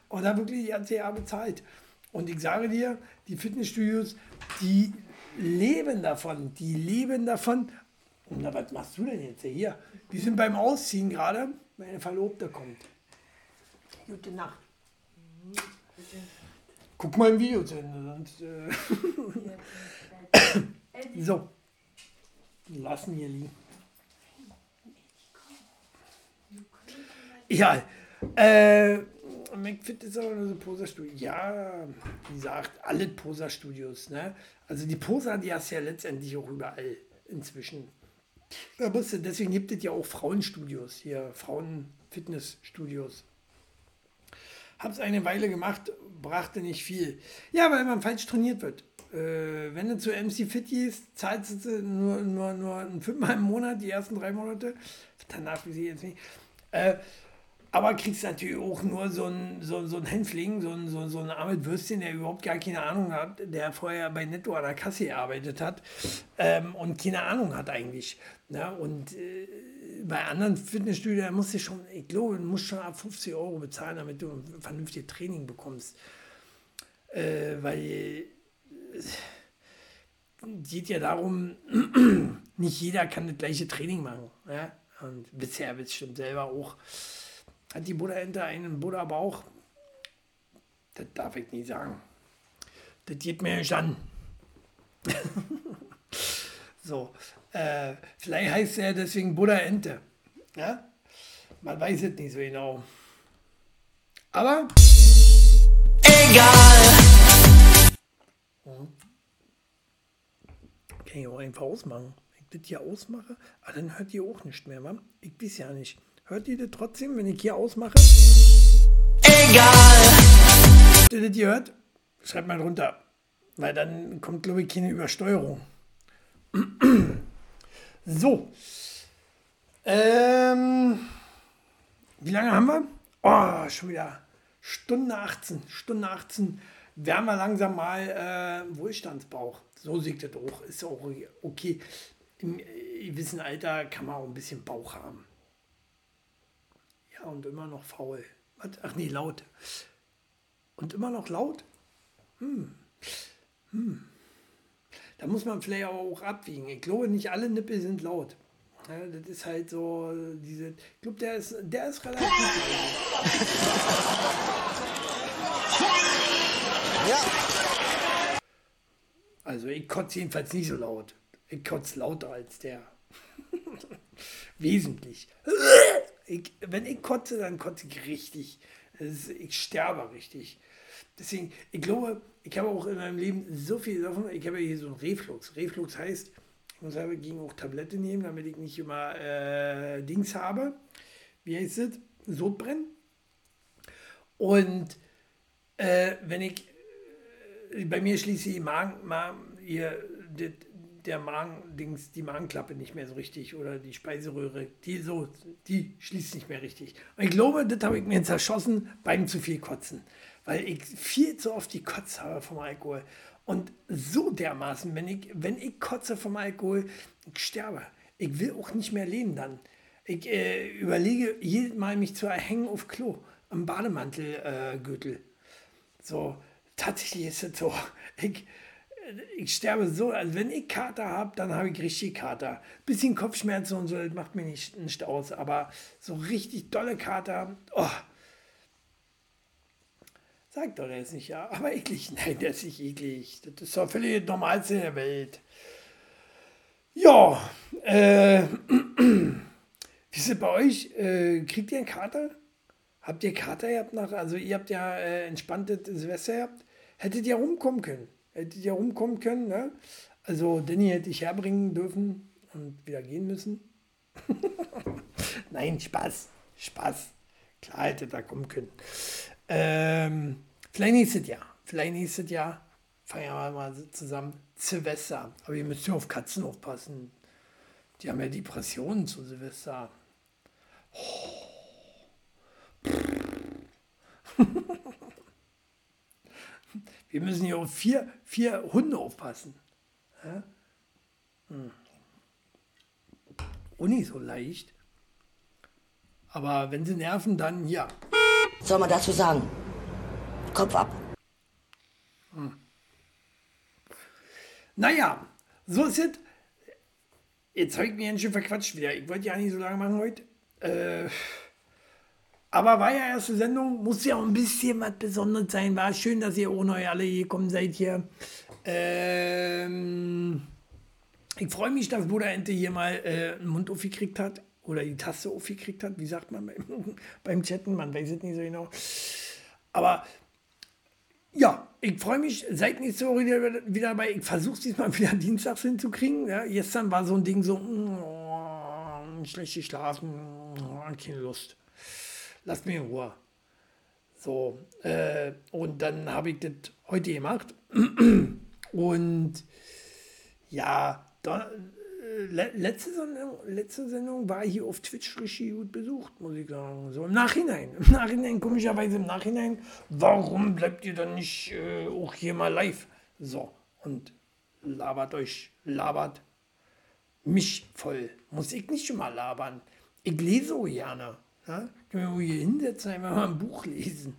und da wirklich die ganze Jahr bezahlt. Und ich sage dir, die Fitnessstudios, die leben davon, die leben davon. Und na, was machst du denn jetzt hier? Die sind beim Ausziehen gerade, meine Verlobte kommt. Gute Nacht. Guck mal im Video zu Ende. Äh so. Lassen hier liegen. Ja, äh, McFit ist aber nur so Poser-Studio. Ja, wie gesagt, alle Poser-Studios. Ne? Also die Poser, die hast du ja letztendlich auch überall inzwischen. Da musst du, deswegen gibt es ja auch Frauenstudios, hier Frauen-Fitnessstudios. Hab's eine Weile gemacht, brachte nicht viel. Ja, weil man falsch trainiert wird. Äh, wenn du zu MC Fit gehst, zahlst du nur, nur, nur fünfmal im Monat, die ersten drei Monate. Danach, wie sie jetzt nicht. Äh, aber kriegst natürlich auch nur so ein, so, so ein Hänfling, so ein, so, so ein armes Würstchen, der überhaupt gar keine Ahnung hat, der vorher bei Netto an der Kasse gearbeitet hat ähm, und keine Ahnung hat eigentlich. Ne? und äh, bei anderen Fitnessstudios musst du schon, ich glaube, du musst schon ab 50 Euro bezahlen, damit du ein vernünftiges Training bekommst. Äh, weil es äh, geht ja darum, nicht jeder kann das gleiche Training machen. Ja? Und bisher bestimmt selber auch hat die Buddha-Ente einen Buddha-Bauch? Das darf ich nie sagen. Das geht mir nicht an. so, äh, vielleicht heißt er deswegen Buddha-Ente. Ja? Man weiß es nicht so genau. Aber egal. Hm. Kann ich auch einfach ausmachen. Wenn ich das hier ausmache, aber dann hört ihr auch nicht mehr, wa? Ich weiß ja nicht. Hört ihr das trotzdem, wenn ich hier ausmache? Egal! Habt ihr das gehört? Schreibt mal drunter. Weil dann kommt, glaube ich, keine Übersteuerung. so. Ähm, wie lange haben wir? Oh, schon wieder Stunde 18. Stunde 18. Werden wir langsam mal äh, Wohlstandsbauch. So sieht das auch. Ist auch okay. Im gewissen Alter kann man auch ein bisschen Bauch haben und immer noch faul. Ach nee, laut. Und immer noch laut? Hm. Hm. Da muss man vielleicht auch abwiegen. Ich glaube, nicht alle Nippel sind laut. Ja, das ist halt so diese. Ich glaube, der ist, der ist relativ. ja. Also ich kotze jedenfalls nicht so laut. Ich kotze lauter als der. Wesentlich ich, wenn ich kotze, dann kotze ich richtig. Ist, ich sterbe richtig. Deswegen, ich glaube, ich habe auch in meinem Leben so viel davon. Ich habe hier so einen Reflux. Reflux heißt, ich muss selber gegen auch Tablette nehmen, damit ich nicht immer äh, Dings habe. Wie heißt es? Sodbrennen. Und äh, wenn ich, äh, bei mir schließe ich Magen, Magen, hier, der, der Magen-Dings, die Magenklappe nicht mehr so richtig oder die Speiseröhre, die so, die schließt nicht mehr richtig. Und ich glaube, das habe ich mir zerschossen beim zu viel Kotzen, weil ich viel zu oft die Kotz habe vom Alkohol. Und so dermaßen, wenn ich, wenn ich kotze vom Alkohol, ich sterbe. Ich will auch nicht mehr leben dann. Ich äh, überlege jedes Mal, mich zu erhängen auf Klo, am Bademantelgürtel. Äh, so, tatsächlich ist es so. Ich, ich sterbe so, also wenn ich Kater habe, dann habe ich richtig Kater. Bisschen Kopfschmerzen und so, das macht mir nicht, nicht aus, aber so richtig dolle Kater, oh. Sagt doch, der ist nicht ja, aber eklig. Nein, der ist nicht eklig. Das ist doch völlig Normalste der Welt. Ja, äh, wie ist es bei euch? Äh, kriegt ihr einen Kater? Habt ihr Kater gehabt nach, also ihr habt ja äh, entspanntes Silvester gehabt? Hättet ihr rumkommen können? Hättet ihr rumkommen können, ne? Also Danny hätte ich herbringen dürfen und wieder gehen müssen. Nein, Spaß, Spaß. Klar hätte da kommen können. Ähm, vielleicht nächstes Jahr. Vielleicht nächstes Jahr feiern wir mal zusammen Silvester. Aber ihr müsst ja auf Katzen aufpassen. Die haben ja Depressionen zu Silvester. Oh. Wir müssen hier auf vier, vier Hunde aufpassen. Ja? Hm. Und nicht so leicht. Aber wenn sie nerven, dann ja. Was soll man dazu sagen? Kopf ab. Hm. Naja, so ist es. Jetzt habe ich mich ganz schön verquatscht wieder. Ich wollte ja nicht so lange machen heute. Äh, aber war ja erste Sendung, muss ja auch ein bisschen was Besonderes sein. War schön, dass ihr ohne euch alle gekommen seid hier. Ähm, ich freue mich, dass Bruder Ente hier mal äh, einen Mund aufgekriegt hat. Oder die Taste aufgekriegt hat. Wie sagt man beim, beim Chatten? Man weiß es nicht so genau. Aber ja, ich freue mich, seid nächste Woche wieder, wieder dabei. Ich versuche es diesmal wieder dienstags hinzukriegen. Ja, gestern war so ein Ding so, oh, schlecht geschlafen, oh, keine Lust lasst mich in Ruhe. So, äh, und dann habe ich das heute gemacht. und ja, da, äh, letzte, Sendung, letzte Sendung war hier auf Twitch richtig gut besucht, muss ich sagen. So im Nachhinein. Im Nachhinein, komischerweise im Nachhinein, warum bleibt ihr dann nicht äh, auch hier mal live? So, und labert euch, labert mich voll. Muss ich nicht schon mal labern. Ich lese so gerne. Ja? Kann mich hier hinsetzen, einfach mal ein Buch lesen,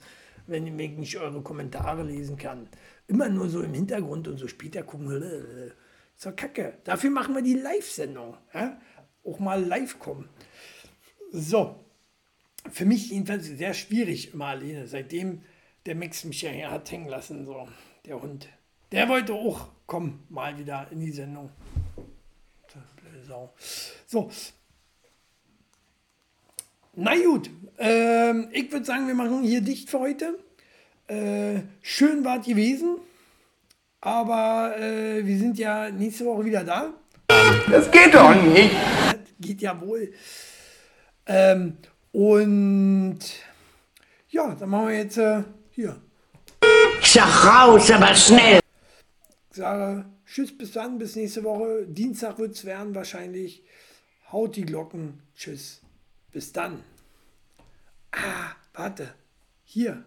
wenn ich nicht eure Kommentare lesen kann. Immer nur so im Hintergrund und so später gucken. Ist kacke. Dafür machen wir die Live-Sendung. Ja? Auch mal live kommen. So. Für mich jedenfalls sehr schwierig immer alleine, seitdem der Max mich ja hat hängen lassen, so, der Hund. Der wollte auch kommen, mal wieder in die Sendung. So, na gut, ähm, ich würde sagen, wir machen hier dicht für heute. Äh, schön wart gewesen, aber äh, wir sind ja nächste Woche wieder da. Das geht doch nicht. Das geht ja wohl. Ähm, und ja, dann machen wir jetzt äh, hier. Ich sag raus, aber schnell. Ich sage Tschüss, bis dann, bis nächste Woche. Dienstag wird es werden wahrscheinlich. Haut die Glocken. Tschüss. Bis dann. Ah, warte. Hier.